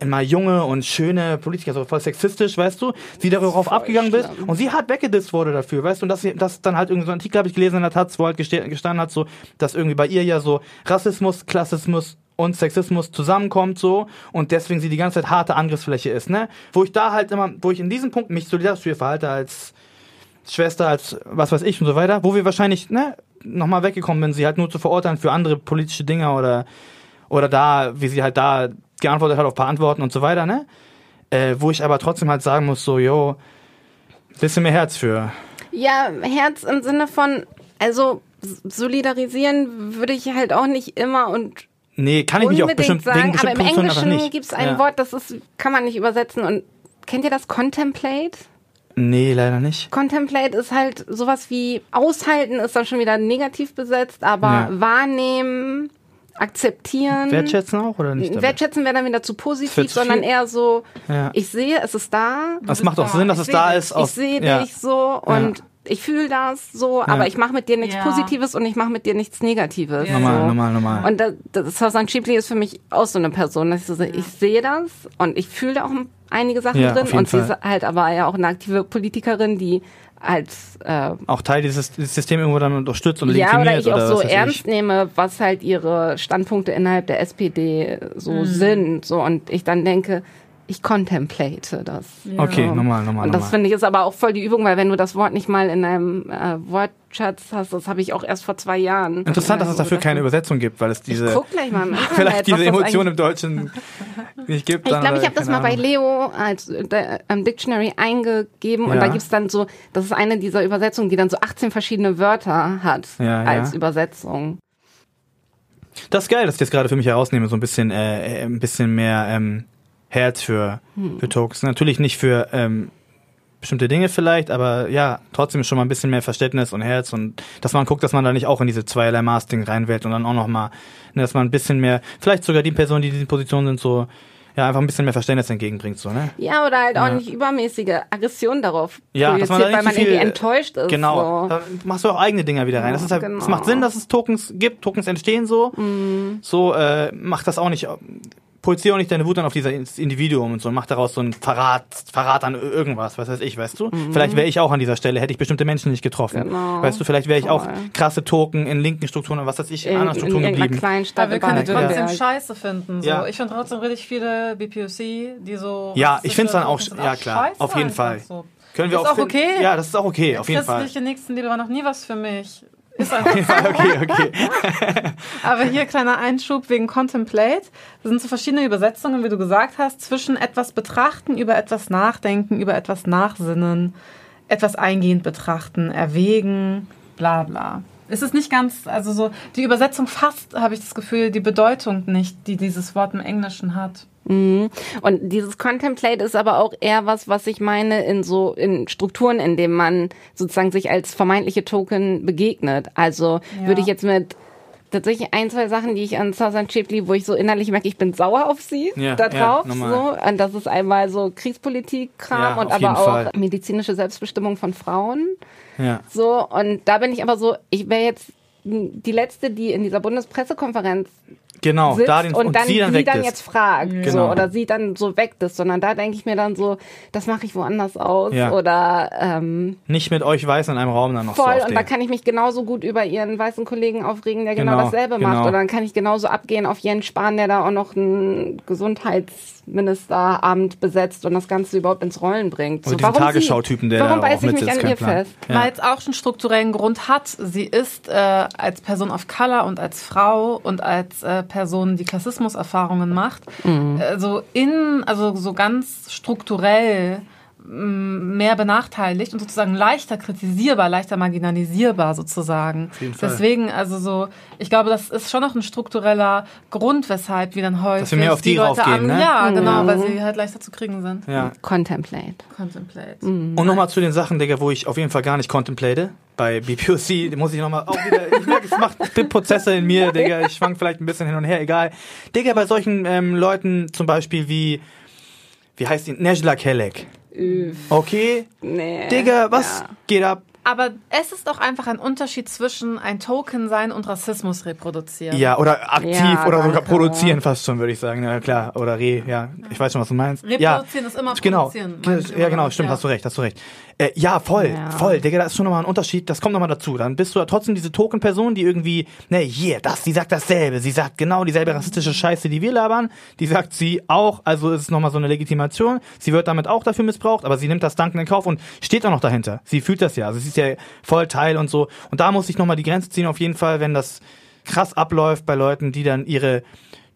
immer junge und schöne Politiker, so voll sexistisch, weißt du, sie darauf abgegangen bist schlimm. und sie hart weggedisst wurde dafür, weißt du, und dass sie, dass dann halt irgendwie so ein Artikel habe ich gelesen in der Taz, wo halt gestanden hat, so, dass irgendwie bei ihr ja so Rassismus, Klassismus und Sexismus zusammenkommt so und deswegen sie die ganze Zeit harte Angriffsfläche ist, ne? Wo ich da halt immer, wo ich in diesem Punkt mich solidarisch ihr verhalte als Schwester, als was weiß ich und so weiter, wo wir wahrscheinlich, ne, nochmal weggekommen sind, sie halt nur zu verurteilen für andere politische Dinge oder, oder da, wie sie halt da geantwortet hat auf ein paar Antworten und so weiter, ne? Äh, wo ich aber trotzdem halt sagen muss, so, yo, bisschen mehr Herz für. Ja, Herz im Sinne von, also solidarisieren würde ich halt auch nicht immer und Nee, kann ich nicht auf unbedingt bestimmt, sagen, aber bestimmten im Englischen gibt es ein ja. Wort, das ist, kann man nicht übersetzen und kennt ihr das Contemplate? Nee, leider nicht. Contemplate ist halt sowas wie aushalten ist dann schon wieder negativ besetzt, aber Ja. wahrnehmen, akzeptieren. Wertschätzen auch oder nicht? dabei? Wertschätzen wäre dann wieder zu positiv, zu sondern eher so, Ja. ich sehe, es ist da, Das macht auch da. Sinn, dass Ich es da dich. ist. Aus, ich sehe ja. dich so und ich fühle das so, aber ich mache mit dir nichts Ja. Positives und ich mache mit dir nichts Negatives. Ja. Normal, so. normal, normal. Und das, das Susan Shipley ist für mich auch so eine Person, dass ich so sehe, ich sehe das und ich fühle da auch einige Sachen Ja, drin und sie Fall. ist halt aber ja auch eine aktive Politikerin, die als äh, auch Teil dieses, dieses System irgendwo dann unterstützt und ja, oder legitimiert. ich auch so ernst ich. nehme, was halt ihre Standpunkte innerhalb der SPD so sind. So und ich dann denke, ich contemplate das. Okay, So. normal, normal, Und das normal. finde ich ist aber auch voll die Übung, weil wenn du das Wort nicht mal in deinem äh, Wortschatz hast, das habe ich auch erst vor zwei Jahren. Interessant, dass es dafür keine Übersetzung. Gibt, weil es diese, Guck gleich mal im [LAUGHS] Internet, vielleicht diese Emotion im Deutschen nicht gibt. ich glaube, ich habe das mal bei Ahnung. Leo als äh, im Dictionary eingegeben und Ja. da gibt's dann so, das ist eine dieser Übersetzungen, die dann so 18 verschiedene Wörter hat Ja, als ja. Übersetzung. Das ist geil, dass ich das gerade für mich herausnehme, so ein bisschen, äh, äh, ein bisschen mehr ähm, Herz für, für Tokens. Natürlich nicht für ähm, bestimmte Dinge vielleicht, aber ja, trotzdem schon mal ein bisschen mehr Verständnis und Herz und dass man guckt, dass man da nicht auch in diese zweierlei Maß-Ding reinwählt und dann auch nochmal, ne, dass man ein bisschen mehr, vielleicht sogar die Personen, die in diesen Positionen sind, so, ja, einfach ein bisschen mehr Verständnis entgegenbringt, so, ne? Ja, oder halt auch Ja. nicht übermäßige Aggression darauf Ja, dass man da nicht weil man viel, irgendwie enttäuscht ist. Genau. So. Da machst du auch eigene Dinger wieder rein. das ist halt, genau. es macht Sinn, dass es Tokens gibt, Tokens entstehen so. Mhm. So äh, macht das auch nicht projiziere auch nicht deine Wut dann auf dieses Individuum und so und mach daraus so ein Verrat, Verrat an irgendwas, was weiß ich, weißt du? Mhm. Vielleicht wäre ich auch an dieser Stelle, hätte ich bestimmte Menschen nicht getroffen. Genau. Weißt du, vielleicht wäre ich auch krasse Token in linken Strukturen und was weiß ich, in, In, anderen in Strukturen irgendeiner geblieben. kleinen Stadt. Aber wir in können trotzdem Baden-Württemberg. scheiße finden. So. Ja. Ich finde trotzdem richtig viele BPOC, die so. Ja, ich find's dann auch- ja, klar, scheiße auf jeden Fall. So. Können wir Ist auch, auch okay. Ja, das ist auch okay, auf jeden Fall. Christliche Nächstenliebe war noch nie was für mich. Ist [LAUGHS] einfach okay, okay. [LAUGHS] Aber hier kleiner Einschub wegen Contemplate. Das sind so verschiedene Übersetzungen, wie du gesagt hast, zwischen etwas betrachten, über etwas nachdenken, über etwas nachsinnen, etwas eingehend betrachten, erwägen, bla bla. Es ist nicht ganz, also so, die Übersetzung fasst, habe ich das Gefühl, die Bedeutung nicht, die dieses Wort im Englischen hat. Mhm. Und dieses Contemplate ist aber auch eher was, was ich meine in so in Strukturen, in denen man sozusagen sich als vermeintliche Token begegnet. Also Ja. würde ich jetzt mit tatsächlich ein, zwei Sachen, die ich an Southern Chipley, wo ich so innerlich merke, ich bin sauer auf sie Ja, da ja, drauf. normal. so. Und das ist einmal so Kriegspolitik-Kram Ja, und aber auch Fall. medizinische Selbstbestimmung von Frauen. Ja. So, und da bin ich aber so, ich wäre jetzt die letzte, die in dieser Bundespressekonferenz Genau, sitzt da den, und dann sie dann sie weg dann jetzt fragt so, Genau. oder sie dann so weckt ist, sondern da denke ich mir dann so, das mache ich woanders aus Ja. oder ähm, Nicht mit euch weiß in einem Raum dann noch so voll auf und da kann ich mich genauso gut über ihren weißen Kollegen aufregen, der genau, Genau, dasselbe genau. macht oder dann kann ich genauso abgehen auf Jens Spahn, der da auch noch ein Gesundheitsministeramt besetzt und das Ganze überhaupt ins Rollen bringt. Oder diesen warum sie? Tagesschau-Typen, der Warum da auch beiß ich mich an ihr Plan. fest? Ja. Weil es auch schon strukturellen Grund hat. Sie ist äh, als Person of Color und als Frau und als äh, Person, die Klassismuserfahrungen macht, also in, also so ganz strukturell mehr benachteiligt und sozusagen leichter kritisierbar, leichter marginalisierbar sozusagen. jeden Fall. Deswegen, also so, ich glaube, das ist schon noch ein struktureller Grund, weshalb wir dann häufig wir mehr auf die Leute raufgehen, ne? Ja, genau, weil sie halt leichter zu kriegen sind. Ja. Contemplate. Contemplate. Und nochmal zu den Sachen, Digga, wo ich auf jeden Fall gar nicht contemplate. Bei BPOC [LAUGHS] muss ich nochmal auch wieder, ich merke, es macht [LAUGHS] Prozesse in mir, Digga, ich schwank vielleicht ein bisschen hin und her, egal. Digga, bei solchen ähm, Leuten zum Beispiel wie, wie heißt die, Nejla Kelek. Okay, Nee. Digga, was Ja. geht ab? Aber es ist doch einfach ein Unterschied zwischen ein Token sein und Rassismus reproduzieren. Ja, oder aktiv Ja, oder sogar produzieren fast schon, würde ich sagen. Ja, klar. Oder re, ja. Ich weiß schon, was du meinst. Reproduzieren ja. ist immer Genau. produzieren, Ja, genau, damit, stimmt, ja. hast du recht, hast du recht. Äh, ja, voll, Ja. voll, Digga, da ist schon nochmal ein Unterschied, das kommt nochmal dazu. Dann bist du ja trotzdem diese Token-Person, die irgendwie, ne, hier, das, sie sagt dasselbe, sie sagt genau dieselbe rassistische Scheiße, die wir labern, die sagt sie auch, also ist es nochmal so eine Legitimation, sie wird damit auch dafür missbraucht, aber sie nimmt das Danken in Kauf und steht auch noch dahinter. Sie fühlt das ja, also sie ist ja voll Teil und so. Und da muss ich nochmal die Grenze ziehen, auf jeden Fall, wenn das krass abläuft bei Leuten, die dann ihre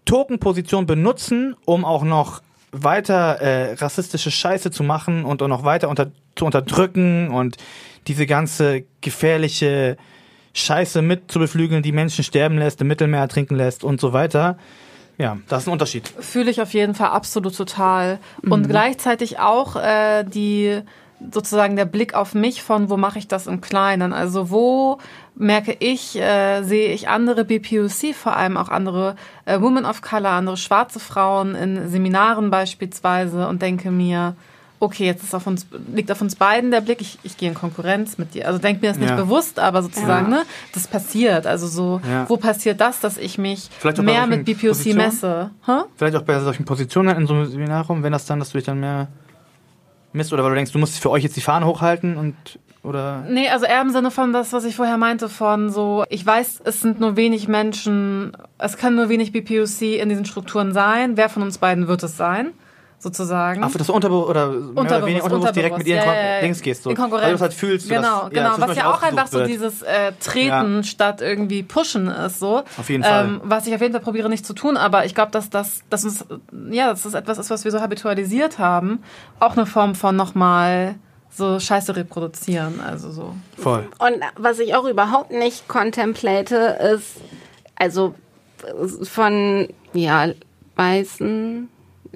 Token-Position benutzen, um auch noch weiter äh, rassistische Scheiße zu machen und auch noch weiter unter, zu unterdrücken und diese ganze gefährliche Scheiße mit zu beflügeln, die Menschen sterben lässt, im Mittelmeer ertrinken lässt und so weiter. Ja, das ist ein Unterschied. Fühle ich auf jeden Fall absolut total. Und gleichzeitig auch äh, die sozusagen der Blick auf mich von, wo mache ich das im Kleinen? Also wo merke ich, äh, sehe ich andere BPOC, vor allem auch andere äh, Women of Color, andere schwarze Frauen in Seminaren beispielsweise und denke mir, okay, jetzt ist auf uns, liegt auf uns beiden der Blick, ich, ich gehe in Konkurrenz mit dir. Also denk mir das nicht Ja. bewusst, aber sozusagen, Ja. ne, das passiert. Also so, Ja. wo passiert das, dass ich mich mehr mit BPOC Positionen? messe? Hä? Vielleicht auch bei solchen Positionen in so einem Seminarraum, wenn das dann, dass du dich dann mehr misst oder weil du denkst, du musst für euch jetzt die Fahne hochhalten und oder Nee, also eher im Sinne von das, was ich vorher meinte, von so, ich weiß, es sind nur wenig Menschen, es kann nur wenig BPOC in diesen Strukturen sein. Wer von uns beiden wird es sein? Sozusagen. Ach, dass du unterbe oder mehr oder weniger unterbewusst direkt mit ihr in ja, Kon ja, ja. Dings gehst. So. In Konkurrenz. Weil du es halt fühlst. so Genau, dass, genau. zwischen was ja auch einfach so wird. dieses äh, Treten statt irgendwie Pushen ist, so. Auf jeden Fall. Ähm, was ich auf jeden Fall probiere nicht zu tun, aber ich glaube, dass das, dass uns, ja, dass das etwas ist, was wir so habitualisiert haben. Auch eine Form von nochmal so Scheiße reproduzieren, also so. Voll. Und was ich auch überhaupt nicht contemplate, ist, also von, ja, weißen,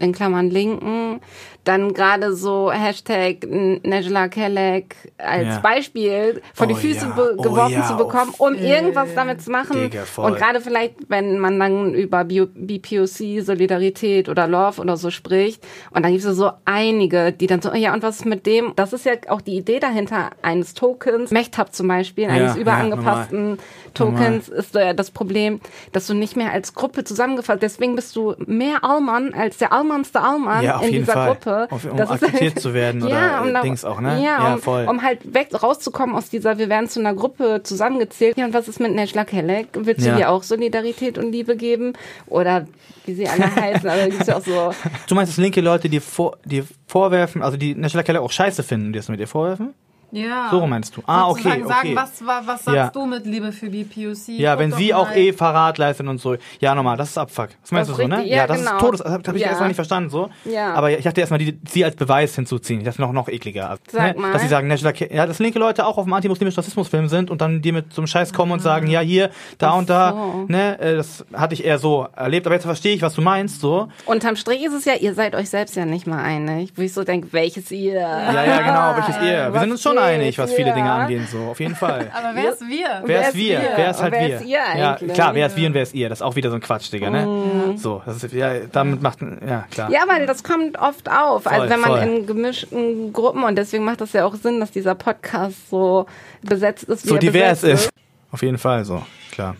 in Klammern Linken, dann gerade so Hashtag Najla Kelek als Ja. Beispiel vor die Oh Füße ja, oh geworfen ja, zu bekommen, um irgendwas damit zu machen. Digga, und gerade vielleicht, wenn man dann über Bio- BPOC, Solidarität oder Love oder so spricht, und dann gibt es so einige, die dann so, ja, und was ist mit dem? Das ist ja auch die Idee dahinter eines Tokens. Mechtab zum Beispiel, eines ja, überangepassten Tokens ist ja das Problem, dass du nicht mehr als Gruppe zusammengefasst, deswegen bist du mehr Alman als der Almanste Alman Ja, auf in dieser Fall. Gruppe. Auf- um Das ist akzeptiert zu werden oder, äh, da- Dings auch, ne? Ja, Ja, um, voll. um halt weg rauszukommen aus dieser, wir werden zu einer Gruppe zusammengezählt. Ja, und was ist mit Nejla Kelek? Willst du Ja. dir auch Solidarität und Liebe geben? Oder wie sie alle heißen, aber gibt's ja auch so. [LAUGHS] Du meinst, dass linke Leute dir, vor, dir vorwerfen, also die National Keller auch scheiße finden, die das mit dir vorwerfen? Ja. So meinst du? Ah, okay, sagen, okay. was, wa- was sagst Ja. du mit Liebe für BPOC? Ja, Guck wenn sie auch eh Verrat leisten und so. Ja, nochmal, das ist Abfuck. Das meinst Das du so, ne? richtig, ja, das genau. ist Todes. Das habe hab ich Ja. erstmal nicht verstanden, so. Ja. Aber ich dachte erstmal, die, sie als Beweis hinzuziehen. Das ist noch, noch ekliger. Also, Sag ne? mal. Dass sie sagen, ja, dass linke Leute auch auf dem antimuslimischen Rassismusfilm sind und dann die mit so einem Scheiß kommen und sagen, ja, hier, da und da, so. ne? äh, Das hatte ich eher so erlebt. Aber jetzt verstehe ich, was du meinst, so. Unterm Strich ist es ja, ihr seid euch selbst ja nicht mal einig. Wo ich so denke, welches ihr? Ja, ja, genau, welches [LAUGHS] ihr. Wir sind uns schon geht? einig, was viele Ja. Dinge angeht, so. Auf jeden Fall. [LAUGHS] Aber wer ist wir? Wer ist wir? Wer ist halt Wer wir? ist ihr ja, klar, wer ist wir und wer ist ihr? Das ist auch wieder so ein Quatsch, Digga, ne? So, das ist, ja, damit macht, ja, klar. Ja, weil das kommt oft auf. Voll, also wenn man voll. in gemischten Gruppen und deswegen macht das ja auch Sinn, dass dieser Podcast so besetzt ist, wie so er divers besetzt ist. Auf jeden Fall so, klar.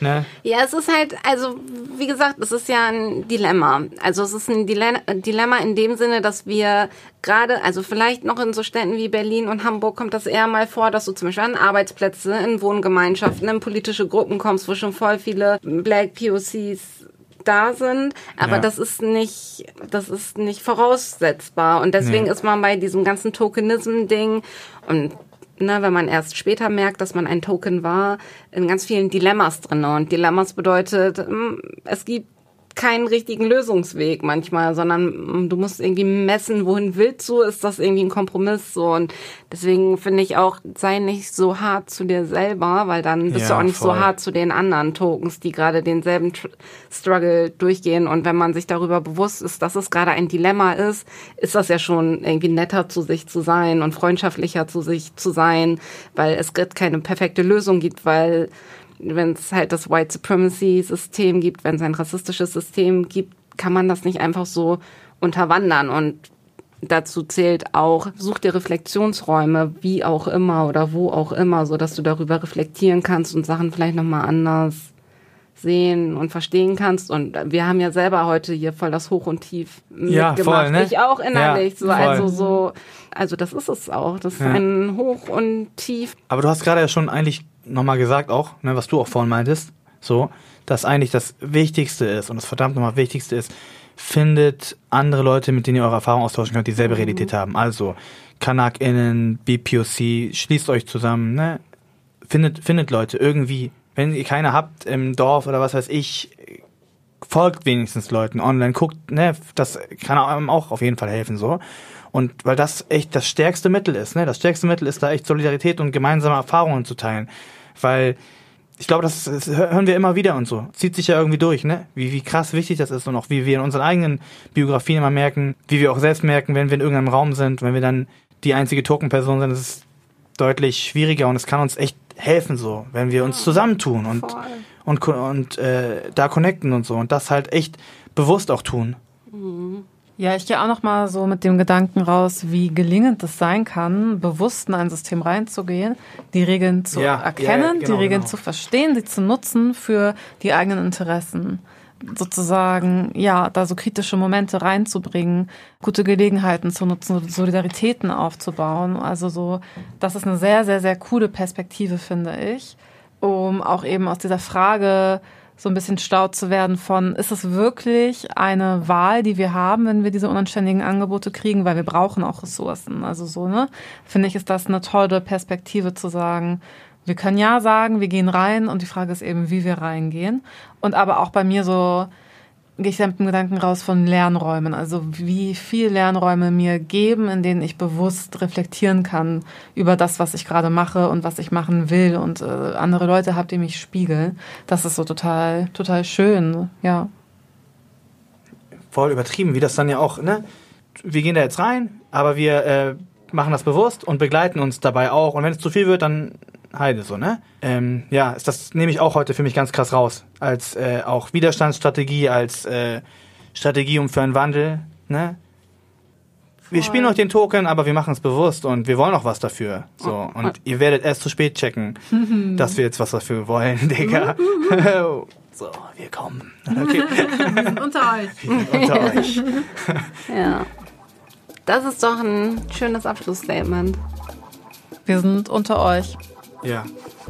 Ne? Ja, es ist halt, also wie gesagt, es ist ja ein Dilemma. Also es ist ein Dile Dilemma in dem Sinne, dass wir gerade, also vielleicht noch in so Städten wie Berlin und Hamburg kommt das eher mal vor, dass du zum Beispiel an Arbeitsplätze, in Wohngemeinschaften, in politische Gruppen kommst, wo schon voll viele Black POCs da sind, aber Ja. das ist nicht, das ist nicht voraussetzbar und deswegen Nee. ist man bei diesem ganzen Tokenism-Ding und ne, wenn man erst später merkt, dass man ein Token war, in ganz vielen Dilemmas drin. Und Dilemmas bedeutet, mm, es gibt keinen richtigen Lösungsweg manchmal, sondern mm, du musst irgendwie messen, wohin willst du, ist das irgendwie ein Kompromiss? So und deswegen finde ich auch, sei nicht so hart zu dir selber, weil dann bist Ja, du auch nicht voll. so hart zu den anderen Tokens, die gerade denselben Tr Struggle durchgehen. Und wenn man sich darüber bewusst ist, dass es gerade ein Dilemma ist, ist das ja schon irgendwie netter zu sich zu sein und freundschaftlicher zu sich zu sein, weil es gibt keine perfekte Lösung gibt, weil wenn es halt das White Supremacy System gibt, wenn es ein rassistisches System gibt, kann man das nicht einfach so unterwandern und dazu zählt auch, such dir Reflexionsräume, wie auch immer oder wo auch immer, so dass du darüber reflektieren kannst und Sachen vielleicht nochmal anders sehen und verstehen kannst. Und wir haben ja selber heute hier voll das Hoch und Tief Ja, mitgemacht. voll, ne? Ich auch innerlich. Ja, so, voll. also so, also das ist es auch. Das ist Ja. ein Hoch und Tief. Aber du hast gerade ja schon eigentlich nochmal gesagt auch, ne, was du auch vorhin meintest, so, dass eigentlich das Wichtigste ist und das verdammt nochmal Wichtigste ist, findet andere Leute, mit denen ihr eure Erfahrungen austauschen könnt, dieselbe Realität haben. Also KanakInnen, BPOC, schließt euch zusammen, ne? Findet, findet Leute irgendwie. Wenn ihr keine habt im Dorf oder was weiß ich, folgt wenigstens Leuten online, guckt, ne, das kann einem auch auf jeden Fall helfen, so. Und weil das echt das stärkste Mittel ist, ne, das stärkste Mittel ist da echt Solidarität und gemeinsame Erfahrungen zu teilen. Weil ich glaube, das, das hören wir immer wieder und so. Zieht sich ja irgendwie durch, ne? Wie, wie krass wichtig das ist und auch wie wir in unseren eigenen Biografien immer merken, wie wir auch selbst merken, wenn wir in irgendeinem Raum sind, wenn wir dann die einzige Token-Person sind, ist es deutlich schwieriger und es kann uns echt helfen so, wenn wir uns zusammentun und Voll. und ko- und äh, da connecten und so und das halt echt bewusst auch tun. Ja, ich gehe auch noch mal so mit dem Gedanken raus, wie gelingend es sein kann, bewusst in ein System reinzugehen, die Regeln zu Ja, erkennen, ja, genau, die Regeln genau. zu verstehen, sie zu nutzen für die eigenen Interessen. Sozusagen, ja, da so kritische Momente reinzubringen, gute Gelegenheiten zu nutzen, Solidaritäten aufzubauen. Also so, das ist eine sehr, sehr, sehr coole Perspektive, finde ich, um auch eben aus dieser Frage so ein bisschen schlau zu werden von, ist es wirklich eine Wahl, die wir haben, wenn wir diese unanständigen Angebote kriegen, weil wir brauchen auch Ressourcen. Also so, ne? Finde ich, ist das eine tolle Perspektive zu sagen, wir können ja sagen, wir gehen rein und die Frage ist eben, wie wir reingehen. Und aber auch bei mir so, gehe ich mit dem Gedanken raus von Lernräumen. Also wie viel Lernräume mir geben, in denen ich bewusst reflektieren kann über das, was ich gerade mache und was ich machen will und äh, andere Leute habe, die mich spiegeln. Das ist so total, total schön. Ja. voll übertrieben, wie das dann ja auch, ne? Wir gehen da jetzt rein, aber wir äh, machen das bewusst und begleiten uns dabei auch. Und wenn es zu viel wird, dann Heide so, ne? Ähm, ja, ist das nehme ich auch heute für mich ganz krass raus. Als äh, auch Widerstandsstrategie, als äh, Strategie um für einen Wandel, ne? Wir spielen euch den Token, aber wir machen es bewusst und wir wollen auch was dafür. So. Und ihr werdet erst zu spät checken, [LAUGHS] dass wir jetzt was dafür wollen, [LAUGHS] Digga. [LAUGHS] so, wir kommen. Okay. Unter euch. Sind unter euch. Ja. Das ist doch ein schönes Abschlussstatement. Wir sind unter euch. Ja.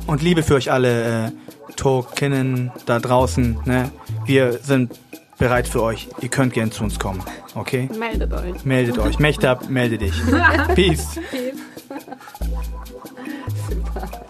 Und Liebe für euch alle äh, Tokenen da draußen. Ne? Wir sind bereit für euch. Ihr könnt gern zu uns kommen. Okay? Meldet euch. Meldet euch. Mechtab, melde dich. [LAUGHS] Peace. Peace. [LAUGHS]